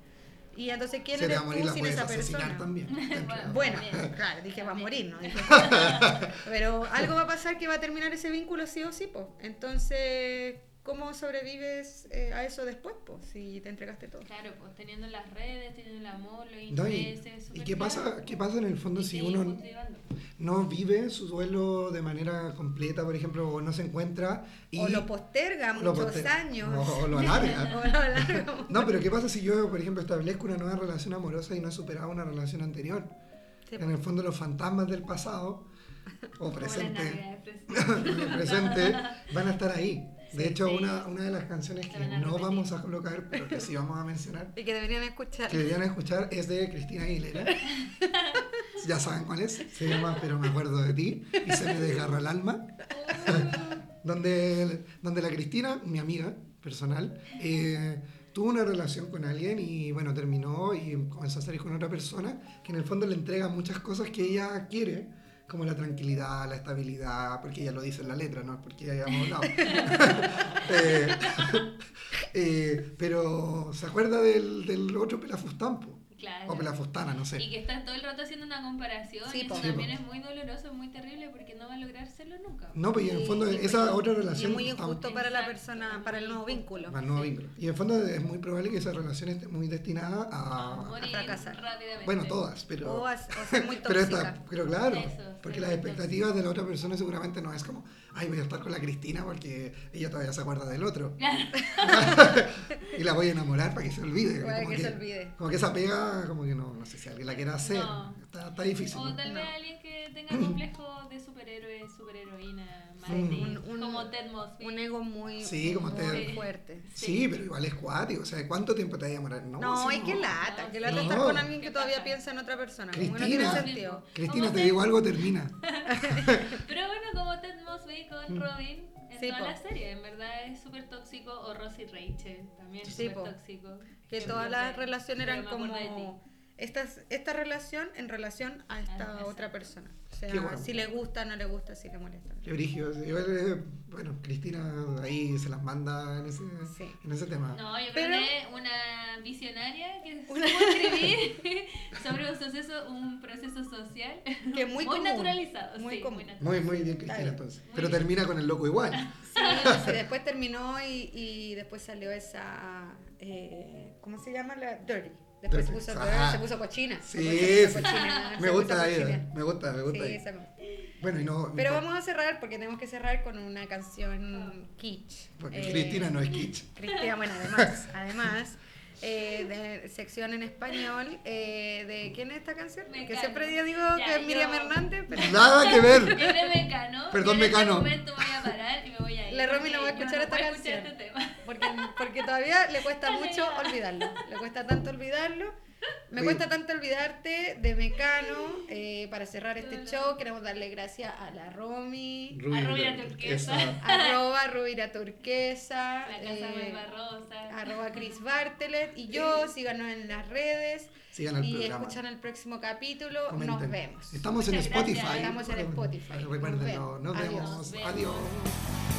Y entonces, ¿quién se eres va a morir tú la sin esa persona? también Bueno. Bueno, claro, dije va a morir. ¿no? Dije- Pero algo va a pasar que va a terminar ese vínculo sí o sí, pues. Entonces, ¿cómo sobrevives eh, a eso después, pues, si te entregaste todo? Claro, pues teniendo las redes, teniendo el amor, los No, y, intereses. ¿y qué pasa, qué pasa en el fondo si uno no vive su duelo de manera completa, por ejemplo, o no se encuentra y o lo posterga o lo muchos poster- años. o, o lo alarga. O lo alarga. No, pero ¿qué pasa si yo, por ejemplo, establezco una nueva relación amorosa y no he superado una relación anterior? Sí, En el fondo los fantasmas del pasado o presente, el presente van a estar ahí. De Sí, hecho, sí. una, una de las canciones que no vamos a colocar, pero que sí vamos a mencionar, Y que deberían escuchar. que deberían escuchar, es de Cristina Aguilera. ya saben cuál es. Se llama Pero me acuerdo de ti y se me desgarra el alma. donde, donde la Cristina, mi amiga personal, eh, tuvo una relación con alguien y bueno, terminó y comenzó a salir con otra persona que en el fondo le entrega muchas cosas que ella quiere, como la tranquilidad, la estabilidad, porque ella lo dice en la letra, no es porque ya hayamos hablado. Eh, eh, pero se acuerda del, del otro pelafustán, po, Claro. o pelafustana, no Y sé. que estás todo el rato haciendo una comparación. Sí, y eso Sí, también po. es muy doloroso, es muy terrible porque no va a lográrselo nunca. No, pues y en el fondo Y- y- esa y- otra Y relación es muy está- injusto para la persona, para el nuevo vínculo. Más nuevo Sí. vínculo. Y en el fondo es muy probable que esa relación esté muy destinada A a... morir fracasar. rápidamente. Bueno, todas, pero... O, a- o ser muy Pero, tóxica. esta, pero claro, Eso, porque las expectativas de la otra persona seguramente no es como, ay, voy a estar con la Cristina porque ella todavía se acuerda del otro. y la voy a enamorar para que se olvide. Para como que se olvide. Como que esa pega, como que no, no sé si alguien la quiere hacer. No. Está, está difícil. O ¿no? tal No. vez alguien que tenga complejo de superhéroe, superheroína, Sí. Un- como Ted Mosby. Un ego muy, Sí, como muy te- fuerte. Sí, pero igual es cuático. O sea, ¿cuánto tiempo te va a demorar? No, No, sí, es que lata, que lata No. estar con alguien que ¿Qué todavía pasa? piensa en otra persona. Como que no Cristina. tiene sentido. Cristina, Como te Ted- digo algo, termina. Pero bueno, como Ted Mosby con Mm. Robin en Sí, toda po. la serie, en verdad es súper tóxico. O Rosie Rachel, también Sí, súper tóxico. Que todas las relaciones eran como estas, esta relación en relación a esta Ah, otra exacto. persona. O sea, bueno. si le gusta, no le gusta, si le molesta. Qué brígido. Eh, bueno, Cristina ahí se las manda en ese, Sí. en ese tema. No, yo Pero- creo que una visionaria que Una- supo escribir sobre un suceso, un proceso social Que muy común. naturalizado. Muy sí, común. muy natural. Muy, muy bien, Está Cristina, bien. entonces. Muy Pero bien. termina con el loco igual. Sí, sí, después terminó y, y después salió esa. eh, ¿Cómo se llama? La Dirty. Después se puso, se puso cochina. Sí, se puso sí. cochina, Me se gusta puso me gusta, me gusta Sí, esa Bueno, y no. Pero vamos a cerrar porque tenemos que cerrar con una canción kitsch. Porque Eh, Cristina no es kitsch. Cristina, bueno, además, además, eh, de sección en español, eh, ¿de quién es esta canción? Mecano. Que siempre yo digo Ya, que es Miriam yo- Hernández, pero Nada que ver. Es de Mecano. Perdón, en Mecano. este momento voy a parar y me voy a ir. La Romy porque no va a escuchar esta puedo canción. escuchar este tema. porque, porque todavía le cuesta mucho olvidarlo. Le cuesta tanto olvidarlo. Me Oye. cuesta tanto olvidarte de Mecano. eh, para cerrar este show, queremos darle gracias a la Romy, Arroba turquesa. arroba Rubira Turquesa, La casa eh, Malva Rosa. arroba Chris Bartelet y yo, síganos en las redes Sigan el y programa. escuchan el próximo capítulo. Comenten. Nos vemos. Estamos en Spotify. gracias. Estamos en Spotify. Recuérdenlo. Nos Nos vemos. vemos. Nos vemos. Adiós.